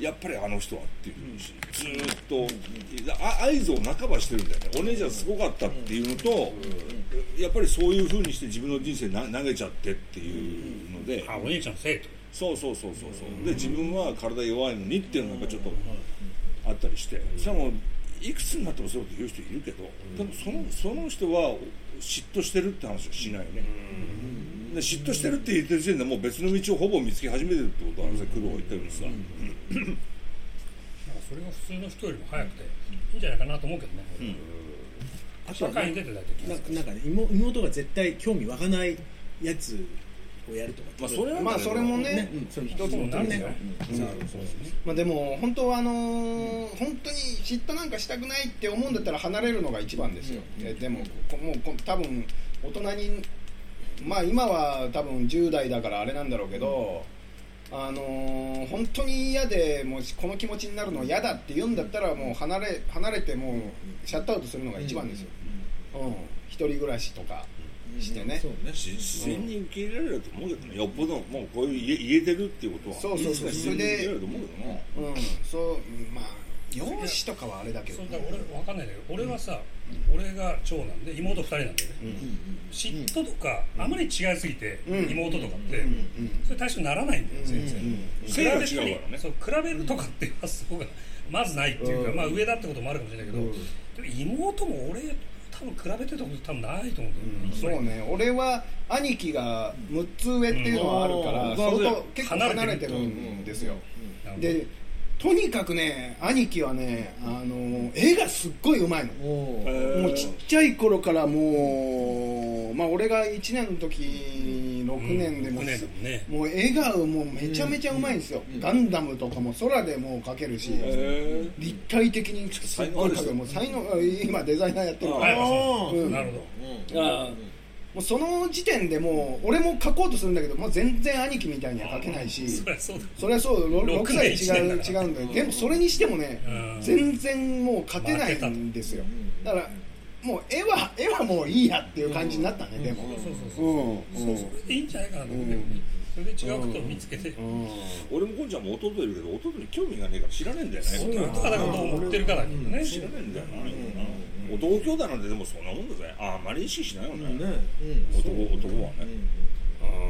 やっぱりあの人はっていうふうにしずーっとあ合図を半ばしてるんだよね。お姉ちゃんすごかったっていうのと、やっぱりそういうふうにして自分の人生な投げちゃってっていうので、あお姉ちゃんの生徒。そうそうそうそう。そうで自分は体弱いのにっていうのがちょっとあったりして。それはもういくつになってもそういうこと言う人いるけどでもそのその人は嫉妬してるって話はしないよねで嫉妬してるって言ってる時点でもう別の道をほぼ見つけ始めてるってことはさ工藤が言ったようにさなんかそれが普通の人よりも早くていいんじゃないかなと思うけどね、社会に出て大体気がつくなんか妹が絶対興味湧かないやつをやるとかまあそれはまあそれもねうん。それ一つの手ですよ、まあ、でも本当はあのー本当に嫉妬なんかしたくないって思うんだったら離れるのが一番ですよ、ででもこもうこ多分大人にまあ今は多分10代だからあれなんだろうけど、あのー本当に嫌でもうこの気持ちになるの嫌だって言うんだったらもう離れ離れてもうシャットアウトするのが一番ですよ、うん。一人暮らしとかしてね、そうね。し自然に受け入れられると思うけどね。よっぽどもうこういう言え言えてるっていうことは。そうそうそう。自然に受け入れられると思うけどなうん。そうまあ容姿とかはあれだけどそうだから俺わかんないんだけど俺はさ、俺が長男で妹2人なんだよね、嫉妬とかあまり違いすぎて、うん。妹とかって、それ対象にならないんだよ全然、比べからね。そう比べるとかっていう発想がまずないっていうか、うん。まあ上だってこともあるかもしれないけど、でも妹も俺多分比べてたこと多分ないと思うん。だよね、そうね。俺は兄貴が6つ上っていうのはあるから、うん。相当うん結構離れてるんですよ、でとにかくね兄貴はねあの絵がすっごいうまいの。もうちっちゃい頃からもうまあ俺が1年の時6年でも,、うん六年でもね。もう絵がもうめちゃめちゃうまいんですよ、ガンダムとかも空でもう描けるし、へ立体的にすっごい描けるもう才能今デザイナーやってるから。なるほど。あもうその時点でもう俺も描こうとするんだけどもう全然兄貴みたいには描けないしそれはそうろ六6歳違う違うんだよ。でもそれにしてもねうん。全然もう勝てないんですよ。だからもう絵は絵はもういいやっていう感じになったねでも。そうそうそううんうんそうそれでいいんじゃないかなと思うけどねそれで違うことを見つけて、うん。俺もこんちゃんも弟いるけど弟に興味がねえから知らねえんだよね。だから思ってるかだけどね、知らねえんだよな、男兄弟なんてでもそんなもんだぜ。あんまり意識しないよね、ね男男はね、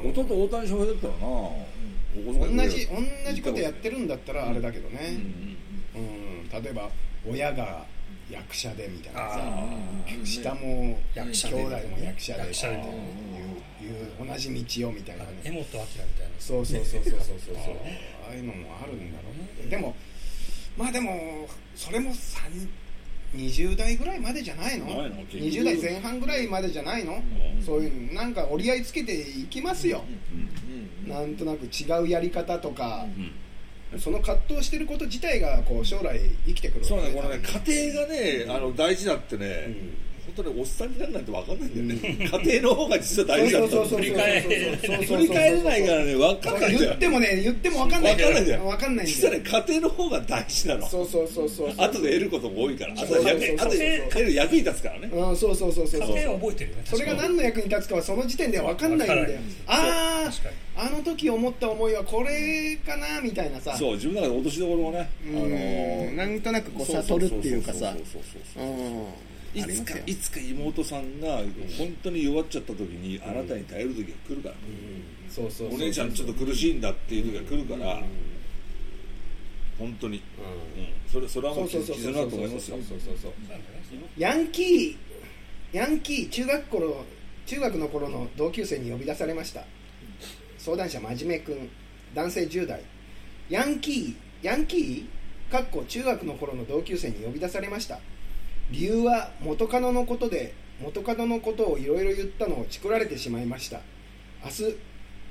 弟大谷翔平だったらな、同じ同じことやってるんだったらあれだけどね、うん例えば親が役者でみたいなさ。下も兄役者で弟も役者で役者で。いういう同じ道をみたいな。ね江本明みたいな。そうそうそうそうそうそう。そ うああいうのもあるんだろうね。でもまあでもそれも3 20代ぐらいまでじゃないの？ないの？結局20代前半ぐらいまでじゃないの、そういうなんか折り合いつけていきますよ、なんとなく違うやり方とか、その葛藤してること自体がこう将来生きてくるそうねこのね家庭がねあの大事だってね、本当におっさんにならないと分かんないんだよね、家庭の方が実は大事だったそうそうそうそう 振り返れないからね分かんないん。だよ言ってもね言っても分かんない分かんないんだよ分かんないん。実はね家庭の方が大事なの。そうそうそうそうそう。後で得ることも多いから。後そうで得る役に立つからね。うんそうそうそうそうそう。家庭は覚えてるよねそれが何の役に立つかはその時点では分かんないんだよ。あ確かに。ああの時思った思いはこれかなみたいなさ。そう自分の中で落としどころをねあうんのなんとなくこう悟るっていうかさ。そうそうそうそううんいつかいつか妹さんが本当に弱っちゃった時にあなたに頼る時が来るから、そうそうそうお姉ちゃんちょっと苦しいんだっていう時が来るから、本当に、うん。それそれはもうそうそうそう絆だと思いますよそうそうそうなんだねヤンキーヤンキー中学頃中学の頃の同級生に呼び出されました。相談者真面目くん。男性10代。ヤンキーヤンキーかっこ中学の頃の同級生に呼び出されました理由は元カノのことで元カノのことをいろいろ言ったのをチクられてしまいました。明日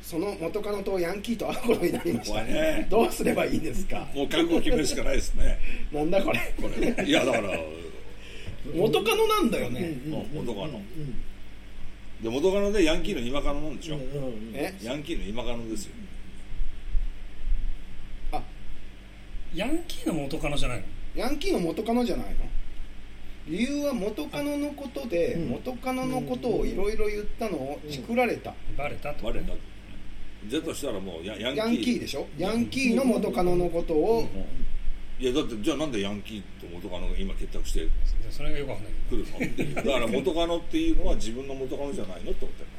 その元カノとヤンキーと会うことになりました、ね。どうすればいいですか？もう覚悟を決めるしかないですね。なんだこれ。これ。いやだから、元カノなんだよね、もう元カノ、で元カノでヤンキーの今カノなんでしょ、え？ヤンキーの今カノですよ。ヤンキーの元カノじゃないの？ヤンキーの元カノじゃないの？理由は元カノのことで元カノのことをいろいろ言ったのをチクられた。バレたと。我らだと。したらもうヤヤンキー。ヤンキーでしょヤンキーの元カノのことを。いやだってじゃあなんでヤンキーと元カノが今結託してそれがよくわかんない。くるの？だから元カノっていうのは自分の元カノじゃないのって思ってる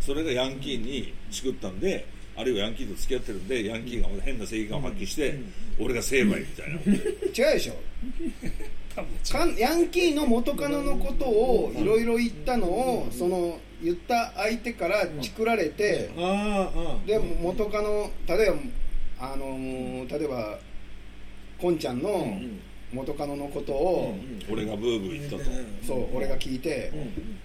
それがヤンキーにチクったんであるいはヤンキーと付き合ってるんでヤンキーが変な正義感を発揮して、俺が成敗みたいな違うでしょ？ヤンキーの元カノのことをいろいろ言ったのをその言った相手からチクられてで元カノ例えばあのー例えばこんちゃんの元カノのことを、俺がブーブー言ったと、そう俺が聞いて、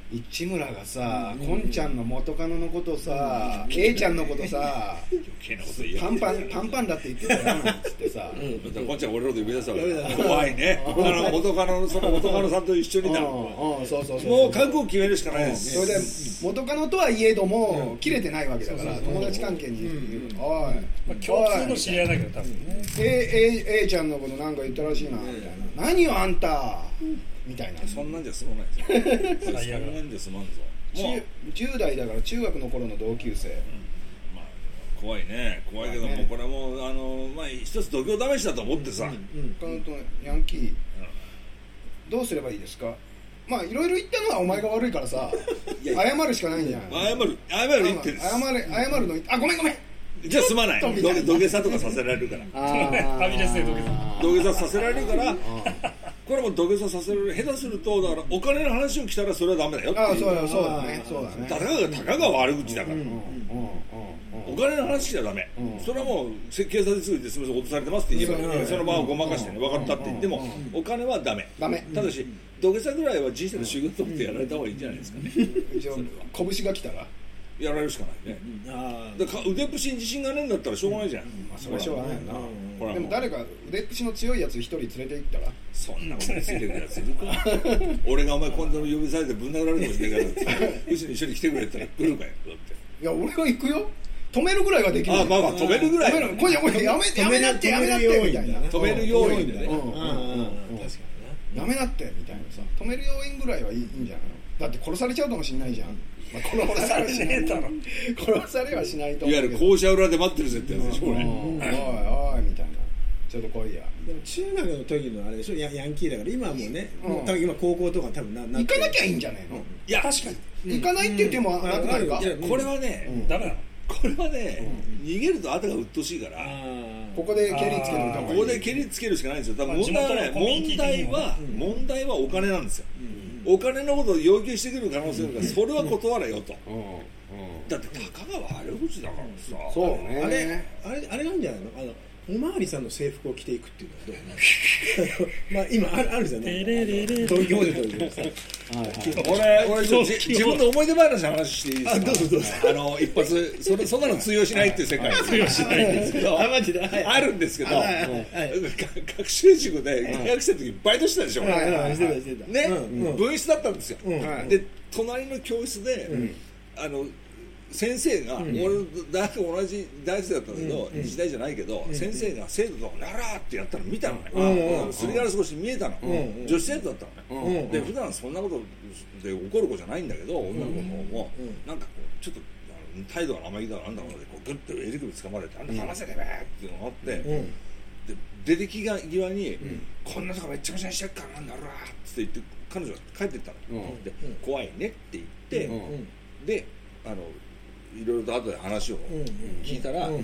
市村がさ、こんちゃんの元カノのことさ、A ちゃんのことさ余計なこと言いやパンパンパンパンだって言ってたよなんつってさ、だからこんちゃん俺のこと呼び出したわけ。怖いね。あの元カノのその元カノさんと一緒になる。うん。うん。そうそうそうもう覚悟を決めるしかないですそれで元カノとはいえども、切れてないわけだから友達関係に、おい、まあ共通の知り合いだけど多分ね。A, A, A ちゃんのことなんか言ったらしいなみたいな。何よあんたみたいな。そんなんじゃ済まないですよ。最 悪そんなんじゃ済まんぞ。もう中10代だから中学の頃の同級生。まあ怖いね。怖いけども、これはもうあのまあ一つ度胸試しだと思ってさ、カノとヤンキー。どうすればいいですか？まあいろいろ言ったのはお前が悪いからさ。謝るしかないんじゃん。謝る。謝る一手です謝れ謝るのあごめんごめん。じゃあ済まない。土下座とかさせられるから。あファミレスで土下座。土下座させられるからこれも土下座させる下手するとだからお金の話を来たらそれはダメだよっていう。あそうだそうだねそうだね。たかがたかが悪口だから、うんうんうんお金の話じゃダメ、それはもうせ警察にすぐですみません落とされてますって言えば、その場をごまかしてね分かったって言っても、お金はダメ。ダメ。ただし土下座ぐらいは人生の修行と思ってやられた方がいいんじゃないですかね。一応拳が来たらやられるしかないね、あだから腕っぷしに自信がねえんだったらしょうがないじゃん、まあそれは。しょうがないよな。ほらでも誰か腕っぷしの強いやつ一人連れて行ったら？そんなことについてくるやついるか。俺がお前今度の呼びされてぶん殴られるかもしれないからうちに一緒に来てくれって言ったら来るかよ。だっていや俺は行くよ。止めるぐらいはできるあまあまあ止めるぐらい止める。これやめやめなってやめなってみたいな止める要因でね。やめなってみたいなさ。止める要因ぐらいはいいいいんじゃないの？だって殺されちゃうかもしれないじゃん、まあ、殺されはしないねえだろ。殺されはしないといわゆる校舎裏で待ってるぜってやつでしょ俺うんおいおいみたいな。ちょっと来いや。にでも中学の時のあれでしょ？ヤヤンキーだから今はもうね、うん。もう多分今高校とか多分なな行かなきゃいいいんじゃないのいや確かに。行かないって言ってもなくなるか。いやこれはね、うん。ダメなの。これはね、逃げると後が鬱陶しいから、ここで蹴りつけといた方がいい。ここで蹴りつけるしかないんですよ。多分まあ問題はね、地元のコミュニテ問題ィ的にもね。は、問題はお金なんですよ。お金のことを要求してくる可能性があるから、それは断れよと。だって、たかが悪口だからさ。そうね。あれあれあれなんじゃないの？あのおまわりさんの制服を着ていくっていうのはどうまあ今あるあるじゃないドン・キホーテとかさ俺俺自分の思い出話の話していいですか？あどうぞどうぞ。あの一発それそんなの通用しないっていう世界。通用しないんですけど。あるんですけど、はいはいはい。が学習塾で大学生の時バイトしてたでしょ、ね、分室だったんですよ、はいで隣の教室で、あの先生が、俺大学同じ大学生だったんだけど、日大じゃないけど、先生が生徒と「なら!」ってやったの見たのね、うん。すりガラス越しに見えたの、ん。女子生徒だったのね、うん。で普段そんなことで怒る子じゃないんだけど女の子の方も、なんかこうちょっと態度が生意気だなんだろうでこうグッと襟首掴まれて「あんた話せてめえ!」っていうのがあって、うん。で出てきが際に、こんなとこめっちゃめちゃにしてっからなんだろうな」って言って彼女が帰ってったの、うん。で怖いねって言って、うん。であのいろいろと後で話を聞いたら、うんうん。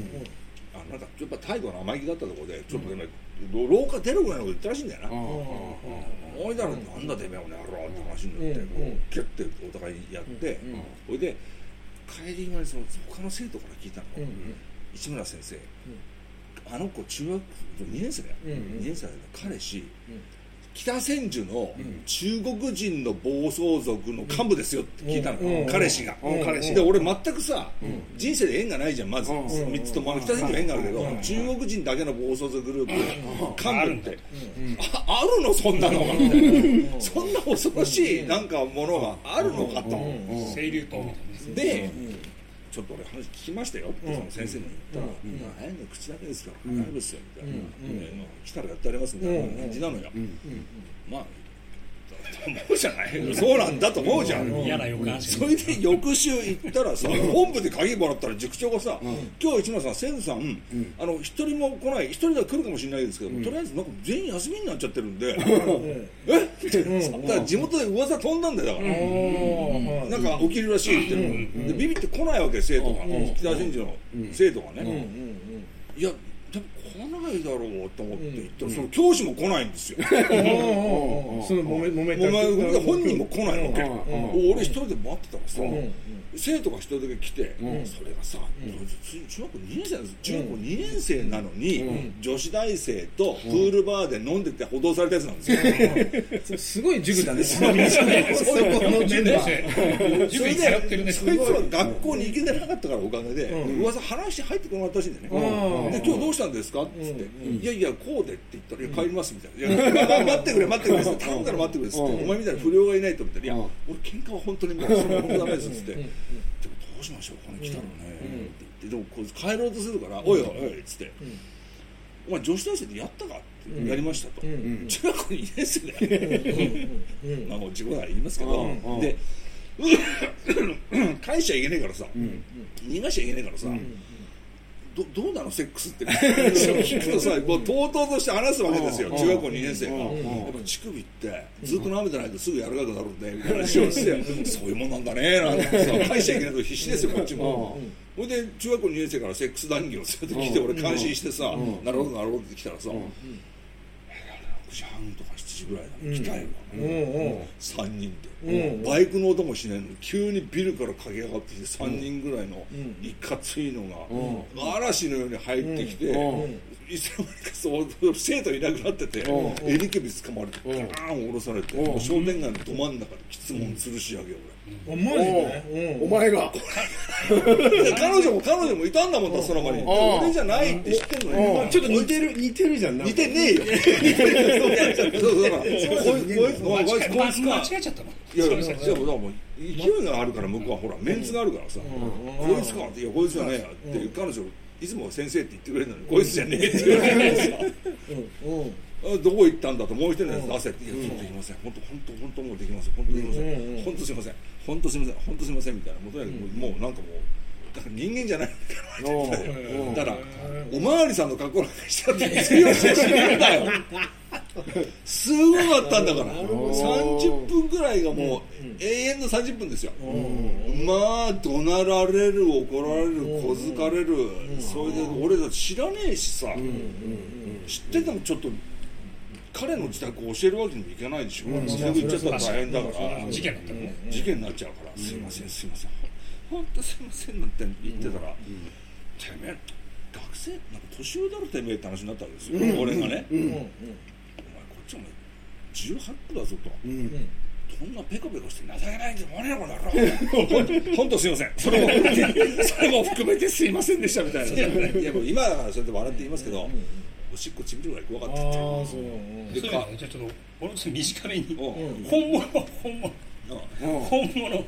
あなんかやっぱ態度が生意気だったところでちょっとね、廊下出るぐらいのこと言ったらしいんだよな、おいだろなんだてめえおねやろって話になって、うんうんギュッてお互いやって、ほいで帰り際にその他の生徒から聞いたの、うん市村先生、あの子中学2年生だよ、うんうん。2年生だけど彼氏、北千住の中国人の暴走族の幹部ですよって聞いたの、うん。彼氏が、うん。彼氏で俺全くさ、人生で縁がないじゃんまず、ん。3つともあの北千住は縁があるけど、中国人だけの暴走族グループ幹部って、ああるのそんなのが。みたいな、そんな恐ろしいなんかものがあるのかと、清流島みたいなで、ちょっと俺話聞きましたよ。ってその先生に言ったら「まあ早いの口だけですから大丈夫ですよ」みたいな。ね「来たらやってやります」みたいな感じなのよ。まあと思うじゃない？そうなんだと思うじゃん。嫌な予感しそれで翌週行ったらさ本部で鍵もらったら塾長がさ「今日市村さん生徒さんあの一人も来ない一人では来るかもしれないですけどとりあえずなんか全員休みになっちゃってるんで。えみたいなさだから地元で噂飛んだんだよだから。なんか起きるらしいってビビって来ないわけ生徒が。北千住の生徒がね。いや来ないだろうと思って行ったらその教師も来ないんですよ。その揉め揉めたお前本人も来ないわけ。うん。俺一人で待ってたらさ生徒が一人だけ来てそれがさ中学校2年生なんです。中学校2年生なのに女子大生とプールバーで飲んでて補導されたやつなんですよ。すごい塾だね。その塾に通ってるね。そいつは学校に行けてなかったからおかげで、噂話入ってこなかったらしいんだよね、で今日どうしたんですかって言って、いやいやこうでって言ったらいや帰りますみたいな、いや待ってくれ待ってくれって頼んだら待ってくれっつって、お前みたいな不良がいないと思ったらいや、俺喧嘩は本当にもうそれは本当ダメですっつって、でもどうしましょうこれ来たらね、って言って。でもこう帰ろうとするから、おいおいおいっつって、お前女子大生でやったかって、やりましたと、中学校2年生だよ、まあもう自分は言いますけど、で 返しちゃいけねえからさ、逃がしちゃいけねえからさ、どどうなの？セックスって。聞くとさもうとうとうとして話すわけですよ。中学校2年生が。やっぱ乳首ってずっと舐めてないとすぐ柔らかくなるんでみたいな話をして。そういうもんなんだねなんてさ返しちゃいけないと必死ですよこっちも。それで中学校2年生からセックス談義を連れてきて俺感心してさなるほどなるほどって来たらさ6時半とか7時ぐらいだね来たよ3人でバイクの音もしないのに急にビルから駆け上がってきて3人ぐらいのいかついのが嵐のように入ってきていつの間にか生徒いなくなってて襟首掴まれてガーン下ろされて商店街のど真ん中で質問吊るし上げあマジでお前が。彼女も彼女もいたんだもんなその場に。俺じゃないって知ってんのに。ちょっと似てる似てるじゃん似てねえよ。そうそうだからこいこいつこいつこいつ間か違えちゃったの。いやいやいやだからもう勢いがあるから向こうはほらメンツがあるからさ。こいつかっていやこいつじゃねえやって彼女いつも先生って言ってくれるのにこいつじゃねえって言われてさあどこ行ったんだともう一人のやつ出せって「いやちょっとできません。本当本当本当もうできません。本当できません。本当すいません。本当すいません。本当すいません」みたいなもうとにかくもうなんかもうだから人間じゃないだからおまわりさんの格好なんかしちゃって通用しないんだよ。すごかったんだから。30分ぐらいがもう永遠の30分ですよ。まあ怒鳴られる怒られる小づかれる。それで俺だって知らねえしさ。知っててもちょっと彼の自宅を教えるわけにもいかないでしょ。自宅行っちゃったら大変だから。事件だったのね。事件になっちゃうから「すいませんすいません。本当すいません」なんて言ってたら「てめえ学生なんか年上だろてめえって話になったわけですよ、俺がね、お前こっちお前18区だぞと、うん。そんなペコペコして情けないんじゃもねえこの野郎。本当すいません。それもそれも含めてすいませんでしたみたいな。いやもう今だからそれで笑って言いますけど、おしっこちびるぐらい怖かあったっていうあそうそういうのねじゃあちょっと俺もちょっと短めに。本物本物。うん。本物と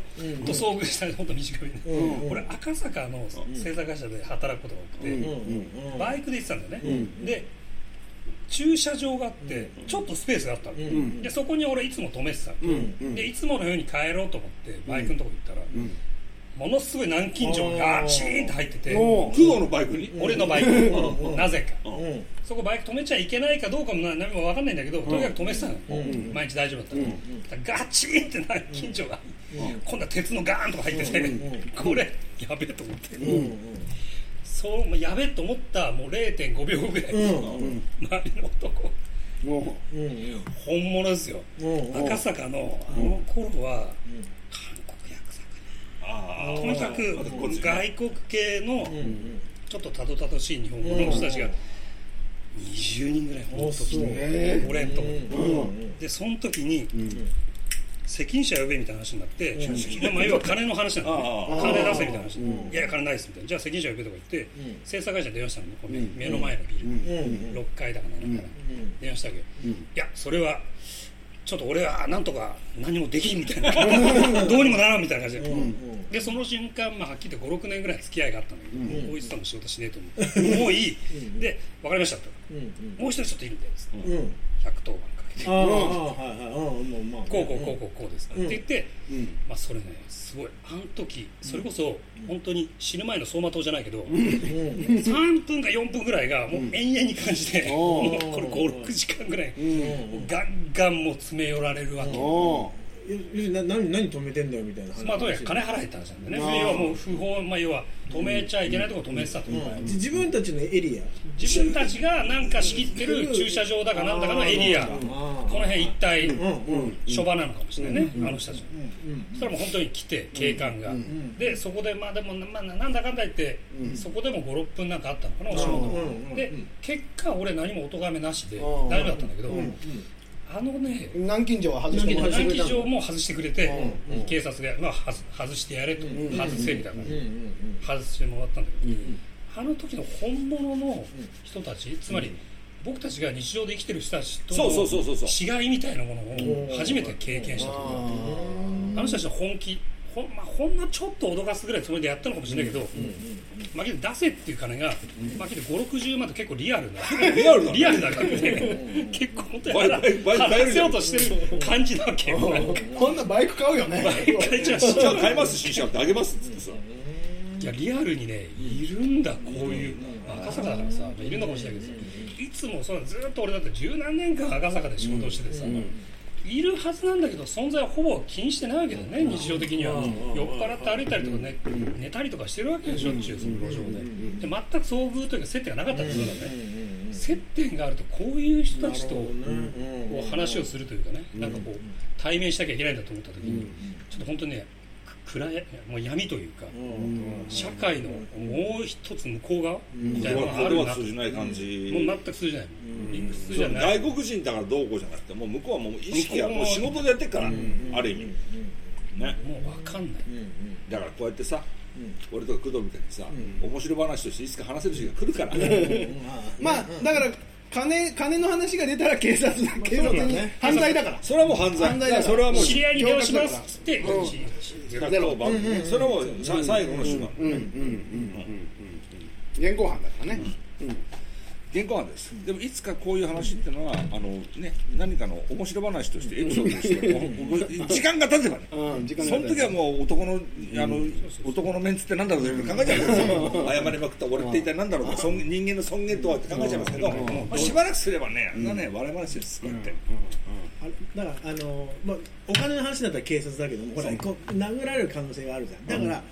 遭遇した本当短めに、うん俺赤坂の制作会社で働くことが多くて、うんうんバイクで行ってたんだよね、うんで駐車場があってちょっとスペースがあったの、んでそこに俺いつも止めてたの、うんでいつものように帰ろうと思ってバイクのとこ行ったら、ものすごい南京錠がガチーンと入っててお工藤のバイクに？俺のバイクなぜかうんそこバイク止めちゃいけないかどうかもな何も分かんないんだけどとにかく止めてたの、ん。毎日大丈夫だったら、ガチーンって南京錠が、今度は鉄のガーンとか入ってて、これやべえと思って、そうもうやべえと思ったもう0.5秒ぐらい、うん。周りの男。本物ですよ、うん。赤坂のあの頃は、韓国ヤクザかあなとにかく外国系のうん。ちょっとたどたどしい日本語の人たちが20人ぐらい本当来そうて俺んとこ。うん。でその時に責任者呼べみたいな話になって、まあ、要は金の話なんだよね。あ金出せみたいな話、いや金ないですみたいな。じゃあ責任者呼べとか言って、制作会社に電話したのね目の前のビル、うん。6階だから、電話したわけ、いやそれはちょっと俺はなんとか何もできんみたいな。どうにもならんみたいな感じで、でその瞬間、まあ、はっきり言って56年ぐらい付き合いがあったんだけど、こいつとも仕事しねえと思って。もういい、で分かりましたと、もう一人ちょっといるんだよ。つってうん。うん110番ああはいはいうん。まあこうこうこうこうこうです、うって言って、まあそれねすごいあの時それこそ本当に死ぬ前の走馬灯じゃないけど、3分か4分ぐらいがもう延々に感じて、もうこれ56時間ぐらい、ガンガンもう詰め寄られるわけ、な何何止めてんだよみたいな話まあとにかく金払えって話なんでね。要はもう不法、まあ、要は止めちゃいけないところ止めてたというか、じ自分たちのエリア。自分たちがなんか仕切ってる駐車場だかなんだかのエリア。この辺一帯うん。うん諸場なのかもしれないね、あの人たち。は、そしたらもう本当に来て警官が、でそこでまあでも、まあ、なんだかんだ言って、そこでも56分なんかあったのかなお仕事。が、うん。で結果俺何もお咎めなしでん。大丈夫だったんだけど、あのね南京錠は外してくれたの？南紀錠も外してくれて、警察が、まあ、はず外してやれと、外せみたいな。感じで、外してもらったんだけど、あの時の本物の人たち、つまり僕たちが日常で生きてる人たちとの違いみたいなものを初めて経験したとあの人たちの本気ほん,、まあ、ほんのちょっと脅かすぐらいつもりでやったのかもしれないけど、まあ、けど出せっていう金が、まあ、けど5、60万って結構リアルな、リアルだねリアルだからね、結構本当に払せようとしてる感じなわけよ。こんなバイク買うよね。買いちゃうしじゃあ買います新車ってあげますっつってさ。いやリアルにねいるんだこういう、まあ赤坂だからさ、まあいるのかもしれないけどさ。いつもそうずっと俺だって十何年間赤坂で仕事をしててさ、いるはずなんだけど存在はほぼ気にしてないわけだよね、日常的には、酔っ払って歩いたりとかね、寝たりとかしてるわけでしょっちゅうその路上で,、で全く遭遇というか接点がなかったってことだね、接点があるとこういう人たちとこう話をするというかね、なんかこう対面しなきゃいけないんだと思った時に、ちょっと本当にねく暗いもう闇というか、社会のもう一つ向こう側みたいなのがあ言るなと、葉通じない感じもう全く通じない、理屈じない。外国人だからどうこうじゃなくてもう向こうはもう意識はもう仕事でやってるからある意味。ね。もう分かんない、だからこうやってさ俺とか工藤みたいにさ面白話としていつか話せる時が来るからまあだから金金の話が出たら警察警察に犯罪だから。それはもう犯罪。だから。それはもう知り合いに電話しますっつって、うん。110番それはもうさ最後の手段現行犯だからね現行犯です。でもいつかこういう話っていうのはあのね何かの面白話としてエピソードとして時間が経てばね。その時はもう男のあの男のメンツってなんだろうって考えちゃうんですよ。謝りまくった俺って一体なんだろうって尊人間の尊厳とはって考えちゃいますけどまあしばらくすればねあんなね笑い話ですって。あだからあの、まあ、お金の話だったら警察だけどもほらこう殴られる可能性があるじゃん。だから、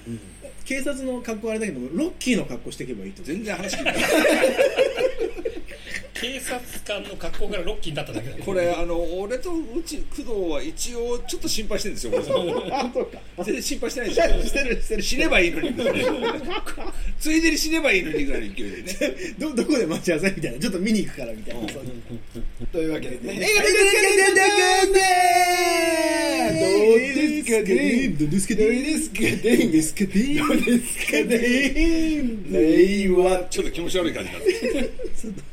警察の格好あれだけどもロッキーの格好していけばいいと全然話聞いてない警察官の格好からロッキーになっただけだ。これあの俺とうち工藤は一応ちょっと心配してるんですよ 全然心配してないでしょしてるしてる。死ねばいいのに。ついでに死ねばいいのにぐらいの勢いでね。どどこで待ち合わせみたいな。ちょっと見に行くからみたいな、というわけでね。映画どうですかね。どうですかね。どうですかね。どうですかね。どうですかね。令和ちょっと気持ち悪い感じになって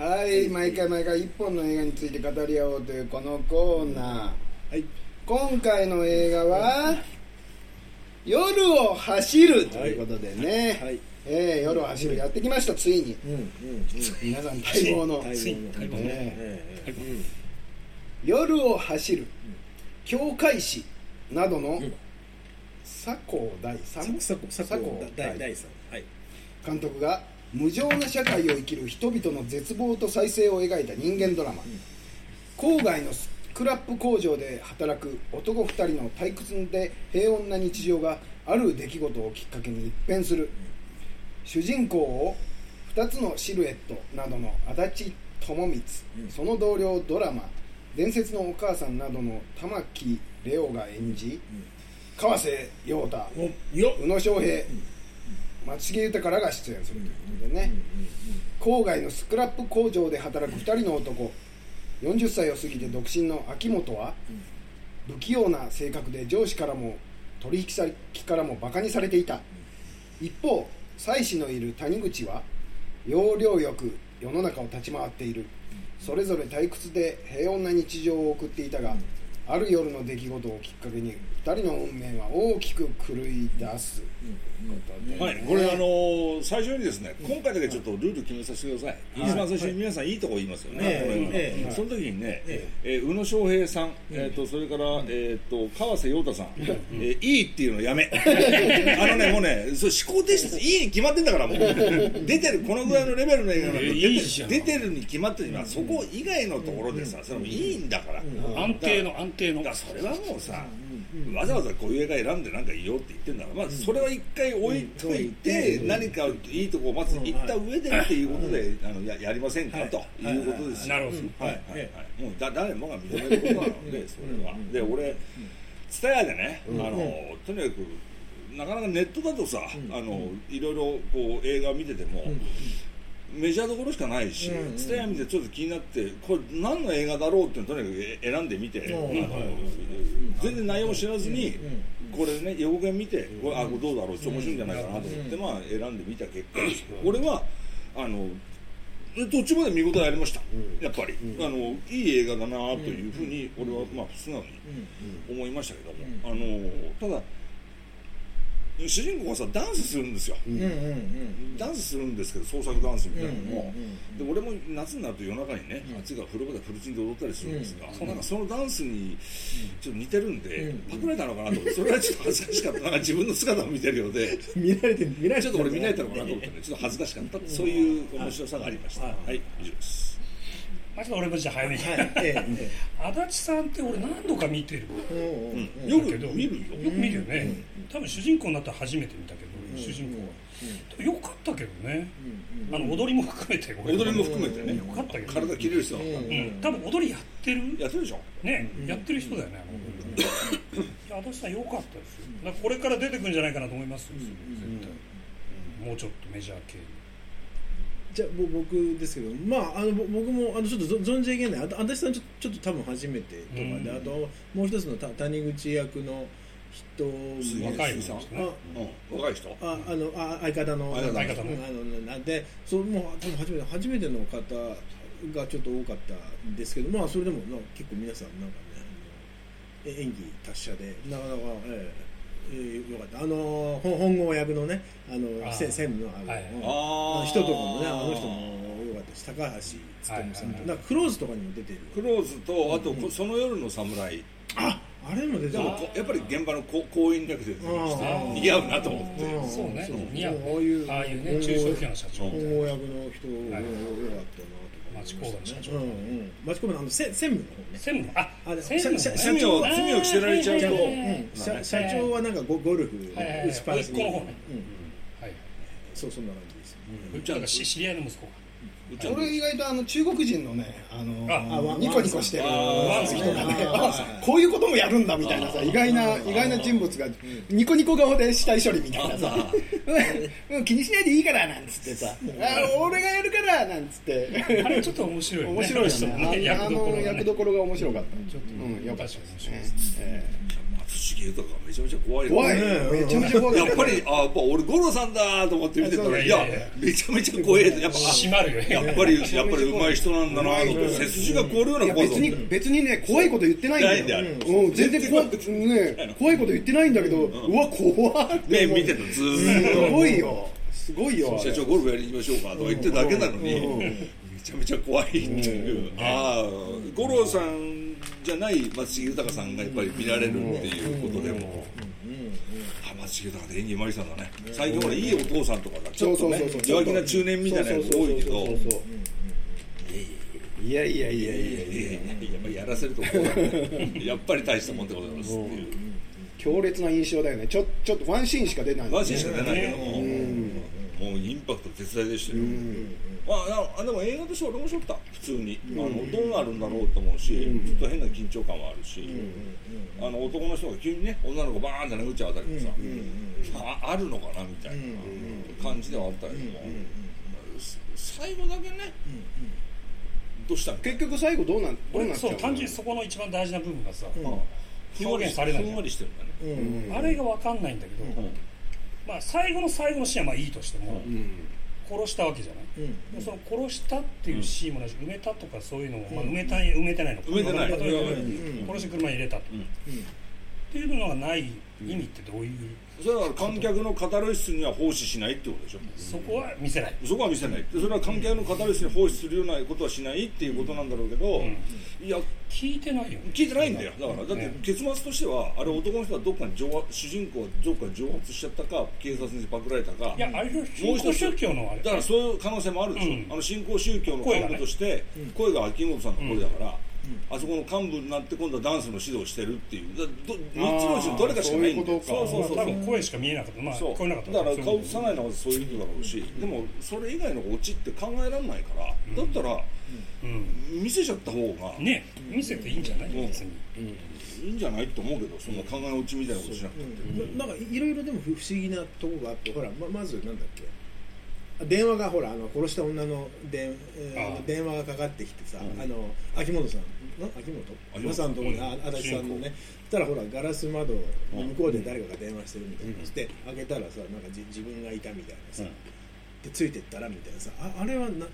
はい毎回毎回一本の映画について語り合おうというこのコーナー。はい。今回の映画は「夜を走る」ということでね、はい。えー夜を走るやってきましたついに。うんうんうん。皆さん待望の。待ついに。待望の。夜を走る教会誌などの佐光大さん。佐こ光大大大さん。はい。監督が無情な社会を生きる人々の絶望と再生を描いた人間ドラマ、郊外のスクラップ工場で働く男2人の退屈で平穏な日常がある出来事をきっかけに一変する、主人公を2つのシルエットなどの足立友光、その同僚ドラマ「伝説のお母さん」などの玉木レオが演じ、川瀬陽太。宇野昌平、松重豊らが出演するということでね、郊外のスクラップ工場で働く2人の男。40歳を過ぎて独身の秋元は不器用な性格で上司からも取引先からもバカにされていた。一方妻子のいる谷口は要領よく世の中を立ち回っている。それぞれ退屈で平穏な日常を送っていたがある夜の出来事をきっかけに2人の運命は大きく狂い出すことではい、これあのー最初にですね、今回だけちょっとルール決めさせてください。一番最初に皆さんいいとこ言いますよね。ええこれは。ええその時にね、ええ。ー宇野昌平さん、えっとそれからえっと川瀬陽太さん、えーいいっていうのやめ。あのねもうね、そう思考停止です。いいに決まってんだからもう。出てるこのぐらいのレベルの映画なんてええ出ていいじゃん。出てるに決まってる今そこ以外のところでさ、それもいいんだから。安定の安定の。それはもうさ、わざわざこういう映画選んでなんかいいよって言ってんだから、まあ、それは一回置いといて、何かいいとこをまず行った上でっていうことで、あのややりませんか、とい。うことですよ。なるほど。はい。はい。はい、もうだ誰もが認めることなので、それは。で、俺、ツタヤでね、あのとにかく、なかなかネットだとさ、あのいろいろこう映画見てても、メジャーどころしかないしうん。うん、ツタヤ見てちょっと気になって、これ何の映画だろうっていうのをとにかく選んでみて、全然内容も知らずに、これね予告編見て、これあこれどうだろう、ちょっと面白いんじゃないかなと思って、まあ選んでみた結果、俺はあの途中まで見応えありました、やっぱり、あのいい映画だなというふうに俺はまあ素直に思いましたけども、あのただ主人公がさダンスするんですよ、うん。うんうんダンスするんですけど創作ダンスみたいなのも、うんで俺も夏になると夜中にね、あっちが風呂場でフルチンで踊ったりするんですが、うんなんかそのダンスにちょっと似てるんで、うんパクられたのかなと思ってそれはちょっと恥ずかしかったなんか自分の姿を見てるようで。見られて見られてちょっと俺見られたのかなと思ってねちょっと恥ずかしかった、そういう面白さがありました、ははいい、以上です。まあちょっと俺もじゃあ早めに、はい。ええ。え足立さんって俺何度か見てる。えうん。うんよくだけど見るよ。よく見るよね、多分主人公になったら初めて見たけど、主人公は、よかったけどね、あの踊りも含めて俺踊りも含めてね、よかったけど。体切れる人だ。った、うん、多分踊りやってる。やってるでしょ。ね、やってる人だよね、あの踊りいや足立さん良かったですよ。これから出てくるんじゃないかなと思いますよ、絶対。もうちょっとメジャー系じゃ僕ですけどまああのぼ僕もあのちょっとぞ存じ上げない。あと足立さんちょちょっと多分初めてとかで、うん。あともう一つのた谷口役の人杉も若い杉さん人ねうん、若い人？ああのあ相方の。相方の。うんあのなんでそうもう多分初めて初めての方がちょっと多かったんですけどまあそれでもまあ結構皆さんなんかねあのえ演技達者でなかなかええ。えーよかった。あの本本郷役のねあの専務のあの、あー人とかもねあの人も良かったし高橋勉さんと、はんかクローズとかにも出てる。クローズとあと、こその夜の侍。ああれも出てる。でもこやっぱり現場のこ行員役で出てきてあー似合うなと思って。うん。そうね。似合う。ああいうああいうね中小企業の社長本郷役の人、はい良かったな町工場の社長。うんうん。町工場のあのせ専務の方ね。専務？ああれ専務。社罪を罪を着せられちゃうとうん。社社長はなんかゴゴルフはいはい。はい。打ちっぱなしに。甥っ子の方ね。うん。はい。そうそんな感じですうん。なんかし知り合いの息子が俺意外とあの中国人のねあのああニコニコしてるあ人がね。こういうこともやるんだみたいなさ意外な意外な人物がニコニコ顔で死体処理みたいなさ。気にしないでいいからなんつってさ。あ俺がやるからなんつって。あれちょっと面白い面白いよね。ああの役どころが面白かった。ちょっとうんよかったですねめちゃめちゃ怖い怖い。めちゃめちゃ怖い。やっぱりあやっぱ俺五郎さんだと思って見てたらいやいやいやいやめちゃめちゃ怖えやっぱ閉まるよやっぱりやっぱり上手い人なんだなと思って背筋が凍るような怖さ別に別にね怖いこと言ってないんだよ。ないんだよ。うん。全然怖くね怖いこと言ってないんだけどうわ怖っって思う目見てたずすーっごいよ。すごいよと社長ゴルフやりましょうかとか言ってるだけなのにめちゃめちゃ怖いっていう。ああ五郎さんじゃない松重豊さんがやっぱり見られるっていうことでも。あ松重豊って演技うまい人なんだね。最近ほらいいお父さんとかがちょっとね弱気な中年みたいなやつ多いけど。いやいやいやいやいやいやいややっぱりやらせると やっぱり大したもんでございますっていう。強烈な印象だよね。ちょちょっとワンシーンしか出ないマジしか出ないけども、うん。もうインパクト絶大でしたよ、まあ、あでも映画としては面白かった。普通に、あのどうなるんだろうと思うし、ちょっと変な緊張感はあるし、あの男の人が急にね女の子バーンって殴っちゃうあたりもさ、ああるのかなみたいな感じではあったけども、最後だけね、どうしたの？結局最後どうなんどうなっちゃそう単純にそこの一番大事な部分がさ、表現されない。ふんわりしてるんだね、あれが分かんないんだけど、まあ、最後の最後のシーンはまあいいとしても、殺したわけじゃない、でもその殺したっていうシーンもないし、埋めたとかそういうのも、まあ、埋めたい埋めてないのか。埋めてない。例えば殺して車に入れたと、っていうのがない意味ってどういう、それは観客のカタルシスには奉仕しないってことでしょ。そこは見せない、そこは見せない。でそれは観客のカタルシスに奉仕するようなことはしないっていうことなんだろうけど、いや聞いてないよ。ね聞いてないんだよ。だからだって結末としてはあれ男の人はどっかに蒸発主人公はどっかに蒸発しちゃったか警察にパクられたかいやあれの新興宗教のあれ。だからそういう可能性もあるでしょ、うん。あの新興宗教の幹部として声が秋元さんの声だから、あそこの幹部になって今度はダンスの指導をしてるっていう。だど3つのうちのどれかしかないんだそうそうそうそう。多分声しか見えなかった。まあそう。聞こえなかった。だから顔映ささないのはそういう意味だろうし、でもそれ以外のオチって考えられないから、だったらうん。見せちゃった方が。ね。見せていいんじゃない？別に。いいんじゃないと思うけどそんな考え落ちみたいなことしなくて、ななんかいろいろでも不不思議なとこがあってほらままずなんだっけ？あ電話がほらあの殺した女の電,、えー電話がかかってきてさ、うん。あの秋元さんの秋元？さんのところに、うん。あ足立さんのね。そしたらほらガラス窓の向こうで誰かが電話してるみたいな、うん。して開けたらさなんかじ自分がいたみたいなさ、うんでついてったらみたいなさああれはななんな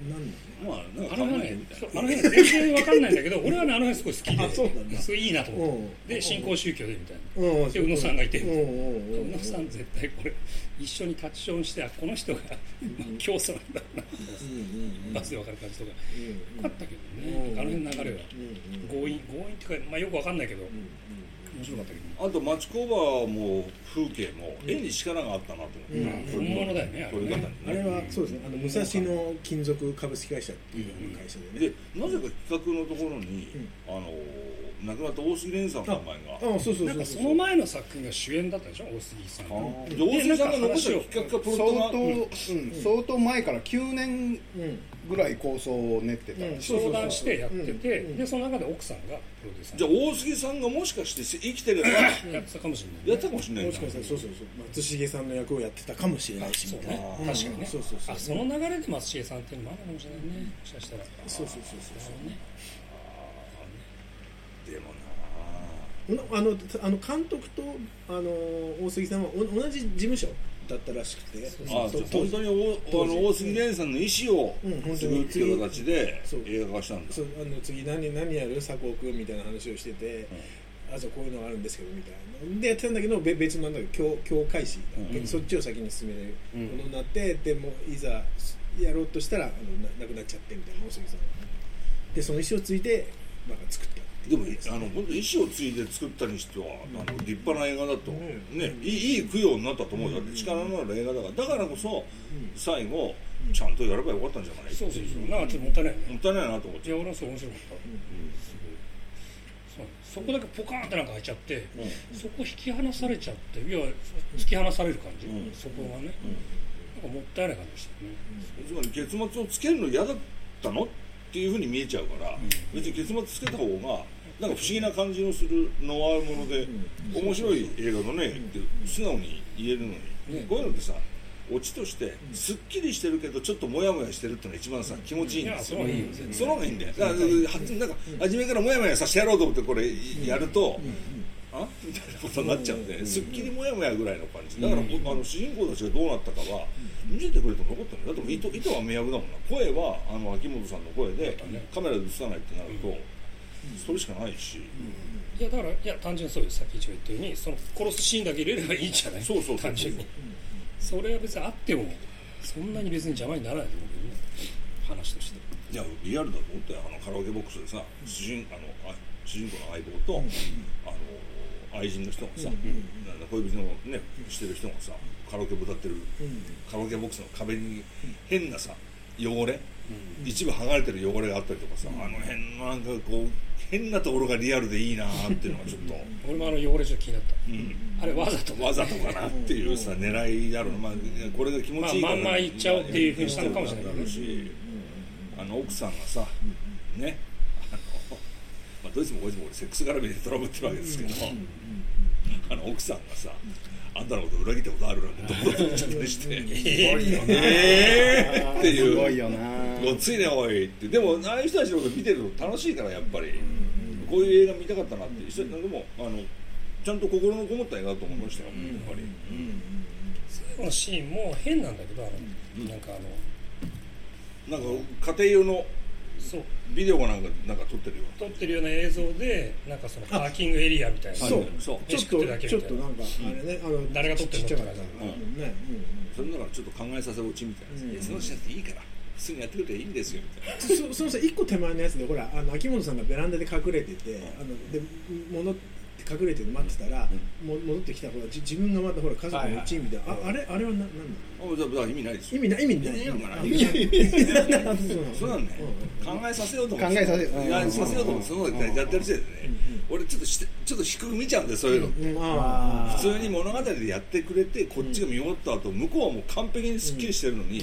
の？まあなんあか考れはねえてみたいそうあの辺全然わかんないんだけど俺はねあの辺すごい好きで。あそうなんだ。それいいなと思って。うん。で新興宗教でみたいな。うん。で宇野さんがいて。うんうんうんうん。宇野さん絶対これ一緒にタッチションしてあこの人がまあ教祖なんだろうなうんうん。バスで分かる感じとか。うんよかったけどね。うんあの辺の流れは。うんうん強引強引っていうかまあよくわかんないけど面白かったけど。あと町工場も風景も絵に力があったなと思って、本物だよねあれね。撮り方にあれはそうですね。あの武蔵野金属株式会社っていう会社でね。でなぜか企画のところに、あの亡くなった大杉蓮さんの名前が。あそうそうなんかそう。そうその前の作品が主演だったでしょ大杉さん大杉さんが残した企画かプロットが。相当、うん、相当前から9年うんぐらい構想を練ってた、うん。相談してやっててうん。でその中で奥さんがプロデューサー。じゃあ大杉さんがもしかして生きてればやってたかもしれないやったかもしれない。もしかしたらそうそうそう松重さんの役をやってたかもしれないしそうみ確かにねそうそうそう。あその流れで松重さんっていうのもあるかもしれないね。もしかしたら。そうそうそうそうねでもなあのあの監督とあの大杉さんはお同じ事務所だったらしくて。あと本当におあの大杉蓮さんの意思をうん本当継ぐにっていう形でそう。映画化したんだ。そうあの次何何やる？佐藤君みたいな話をしてて、あじゃあこういうのがあるんですけどみたいな。でやってたんだけどべ別のなんだけど教教開始だっけ、うん。そっちを先に進めるものになって、でもいざやろうとしたらあのななくなっちゃってみたいな大杉さんがでその意思をついてなんか作ったでもいうあの本当意思を継いで作ったにしては、あの立派な映画だと、ねいいいい供養になったと思うよ、だって力のある映画だから。だからこそ、最後ちゃんとやればよかったんじゃない？そうそうそう。なんかちょっともったいないもったいないなと思っいてや俺はそう面白かった。すごい。そこだけポカーンってなんか開いちゃってそこ引き離されちゃっていや突き放される感じ。うん。そこがね。なんかもったいない感じでしたよねつまり結末をつけるの嫌だっったの？っていうふうに見えちゃうから、別に結末つけた方がなんか不思議な感じのするノワールもので、面白い映画だねって素直に言えるのに、こういうのってさオチとしてすっきりしてるけどちょっとモヤモヤしてるってのが一番さ気持ちいいんですよその方がいいんだよ。だからはなんか初めからモヤモヤさせてやろうと思ってこれやると、あ？みたいなことになっちゃうんで、すっきりもやもやぐらいの感じ。だから、あの主人公たちがどうなったかは見せてくれてもよかったねだって糸糸は迷惑だもんな。声はあの秋元さんの声でカメラで映さないってなると、それしかないし、いやだからいや単純にそうですさっき一応言ったようにその殺すシーンだけ入れればいいんじゃない。そうそう単純に。それは別にあってもそんなに別に邪魔にならないと思うけどね。話として。いやリアルだと思ったよ。あのカラオケボックスでさ主人あのあ主人公の相棒と、あの愛人の人がさ、なんだ恋人のねしてる人がさカラオケ歌ってる、カラオケボックスの壁に変なさ汚れ、一部剥がれてる汚れがあったりとかさ、あの辺のなんかこう変なところがリアルでいいなっていうのがちょっと、俺もあの汚れちょっと気になった。うん、あれわざと。わざとかなっていうさ狙いだろうな、まあ、これが気持ちいいから、まあまんま言っちゃおうっていうふうにしたのかもしれない。だろうし、あの奥さんがさ、ねあの、まあ、どいつもこいつも俺セックス絡みでトラブってるわけですけど、あの奥さんがさあんたのこと裏切ったことあるなんてどこどこちゃったりしてえごいよな。えーっていう。すごいよなごっついねおいって。でもああいう人たちのこと見てると楽しいからやっぱり、こういう映画見たかったなって一緒にでもあのちゃんと心のこもった映画だと思いましたよ、やっぱり、最後のシーンも変なんだけどあの、なんかあのなんか家庭用のそう。ビデオがなんかなんか撮ってるよ撮ってるような映像でなんかそのパーキングエリアみたいな。そうそう。ちょっ飯食ってるだけとちょっとなんかあれねあの誰が撮ってんのかとかね。ねそれだからちょっと考えさせ落ちみたいな、うん。その人たちいいから普通にやってくれていいんですよ。みたいなそそのさ一個手前のやつでほらあの秋元さんがベランダで隠れててあのでもの隠れて待ってたら、も戻ってきたほらじ自分がまたほら家族の一員みたい。な、ああれあれはななんだ？意味ないですよ。意味ない？意味ない？意味ない。意味ない。そうなんね、考えさせようと思考えさせいやさせようと思ってそのやってるせいでね、俺ちょっとしてちょっと低く見ちゃうんでそういうのって、うんあ普通に物語でやってくれてこっちが見終わった後向こうはもう完璧にすっきりしてるのに、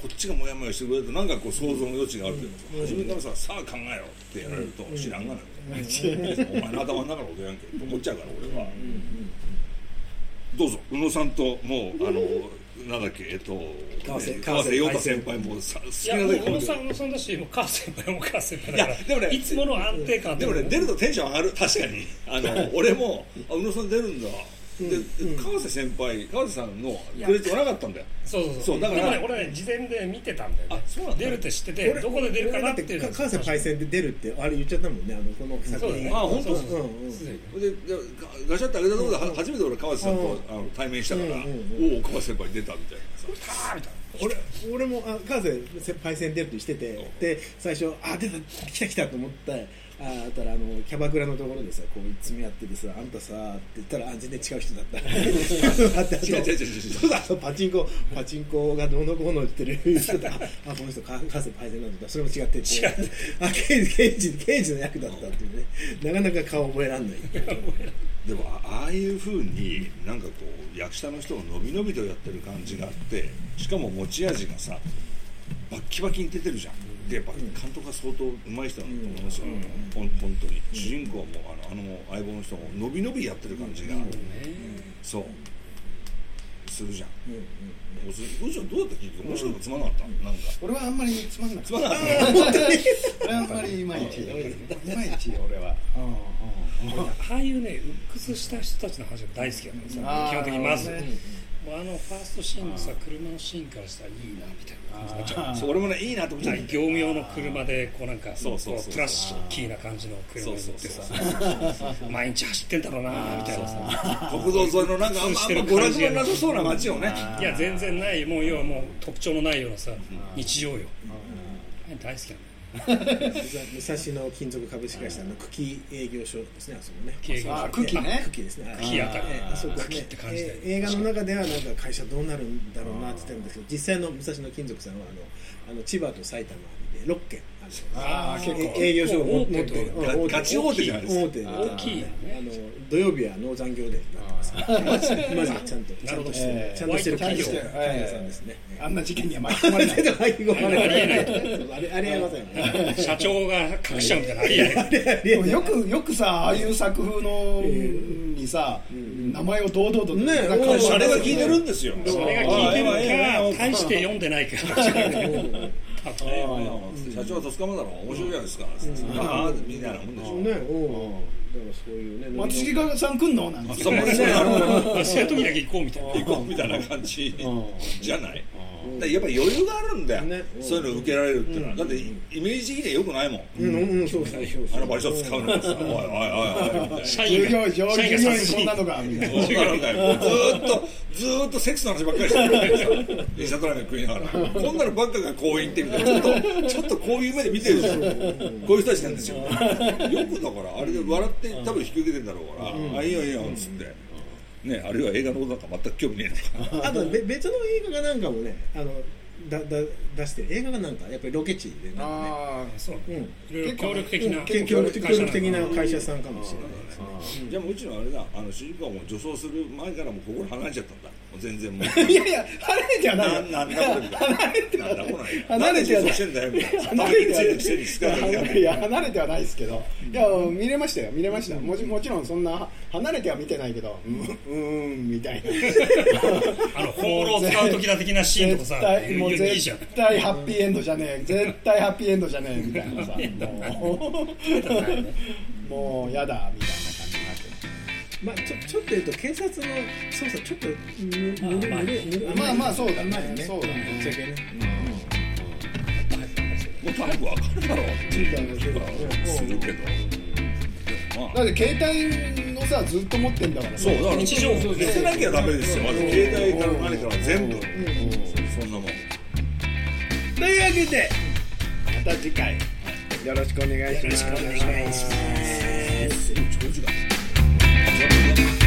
こっちがモヤモヤしてくれるとなんかこう想像の余地があるけど、初めからささあ考えろってやられると知らんがなみたいな、お前の頭の中のことやん。けと思っちゃうから俺は、どうぞ宇野さん。ともうあのなん。だっけえっと川瀬川瀬陽太先輩もさ好きなだけ宇野さん。宇野さん。だしもう母先輩も母先輩だからいやでもねいつもの安定感でもね出るとテンション上がる確かにあの俺もあ宇野さん。出るん。だで川瀬先輩川瀬さんのクレジットがなかったんだよ。そうそうそう。そうだからね俺ね事前で見てたんだよね。あそうなんだ。出るって知っててどこで出るかなっていうのは関西パイセンで出るってあれ言っちゃったもんねあのこの作品あ本当？そうそうそう。うんうん。すでガガシャって開けたところでは初めて俺川瀬さんとあの対面したからうんうんおお川瀬先輩出たみたいなさ。あーみたいな。俺俺もあ関西パイセン出るってしててで最初あ出た来た来たと思ってああったらあのキャバクラのところでさこういつもやっててさあんたさって言ったらあ全然違う人だった。あう違う違う違う。そうだパチンコパチンコがどうのこうの言ってる人だああこの人関西パイセンなんだそれも違ってて。違ってあ刑事刑事刑事の役だったっていうね。なかなか顔覚えらんない。でもあああいうふうになんかこう役者の人が伸び伸びとやってる感じがあってしかも持ち味がさバッキバキに出てるじゃんでやっぱ監督が相当うまい人なんだと思いますよ、ほん本当に。主人公はもうあのあの相棒の人も伸び伸びやってる感じが、そうするじゃん、もうそれうちはどうやって聞いて面白いのつまんなかった、なんか。俺はあんまりつまんなかった。つまんなかった。俺はあんまりいまいちいまいち俺は。ああいうね鬱屈した人たちの話が大好きなんですよ基本的にまず、あのファーストシーンのさ車のシーンからしたらいいなみたいな感じになっちゃう。そう俺もねいいなと思っちゃなうん業務用の車でこうなんかそうそうプラスキーな感じの車に乗ってさ毎日走ってんだろうなみたいな。さ国道沿いのなんかあんま娯楽がなさそうな街をね。いや全然ない。もう要はもう特徴のないようなさ日常よ。大好きなんだよ 武蔵野金属株式会社の茎営業所ですねあそこね。茎ね。あ茎ですね。茎あたり。ええあそこね。茎って感じでええ映画の中ではなんか会社どうなるんだろうなって言ってるんですけど実際の武蔵野金属さんはあのあの千葉と埼玉で6軒。あですよああ結構。営業所を持って大手。るうんガガチ大手じゃないですか。大きい。あの土曜日は農残業デーになってますマジマジでちゃんとちゃんとしてちゃんとしてる企業ホワイト企業。さんですね。あんな事件には巻き込まれない。ありえない。そうあれありえません。ね社長が隠しちゃうみたいなのありえない。でもよくよくさああいう作風のにさ、名前を堂々とねなんかうんあれが聞いてるんですよ。それが聞いてるか大して読んでないか多分ね社長は戸塚まだろ。面白いじゃないですか。ああみたいなもん。でしょねうん。だからそういうね。松重さん来んのなんてそうねそう。いう時だけ行こうみたいな。行こうみたいな感じじゃない？やっぱり余裕があるんだよ、ね。そういうの受けられるっていうのは、だってイメージ的にはよくないもん、うん。うんそうそうそう。あの場所使うの。がさおいおいおいおい。社員が。社員が業員殺人こんなのがみたいな。ずーっとずーっとセックスの話ばっかりしてる。わけですよインスタントラーメン食いながら。こんなのばっかが好印ってみたいなちょっとちょっとこういう目で見てるでしょ。こういう人たちなん。ですよよくだからあれで笑って多分引き受けてんだろうから、あいいよいいよっつってねあるいは映画のことなんか全く興味ねえのか。あとべ別の映画がなんかもねあのだだ出してる映画がなんかやっぱりロケ地でなんかあそう。ねうん。協力的な。協協力的な会社ささんかもしれないですね。じゃあもううちのあれだあの主人公はもう女装する前からもう心離れちゃったんだ全然もう。あいやいや離れてはない。よななんだこれみたい。ななんだこれ離れてはない。てんだよみたい。な離れてはない。ていや離れてはないですけど。いや見れましたよ。見れました。もちもちろんそんな離れては見てないけどうんうーんみたいな。あのホールを使う時だ的なシーンとか絶さ対もういいいいじゃん。絶対ハッピーエンドじゃねえ。絶対ハッピーエンドじゃねえみたいなさ。もうもうやだみたいな感じになってまあちょちょっと言うと警察の捜査ちょっとぬぬるまあまあまあそうだね。甘いよそうだね。ぶっちゃけね。もっと早く分かるだろうっていう気がするけどまあだって携帯のさずっと持ってん。だからそうだから日常見せなきゃダメですよまず携帯から何から全部そん。なもん。というわけでまた次回よろしくお願いしますよろしくお願いします Thank you.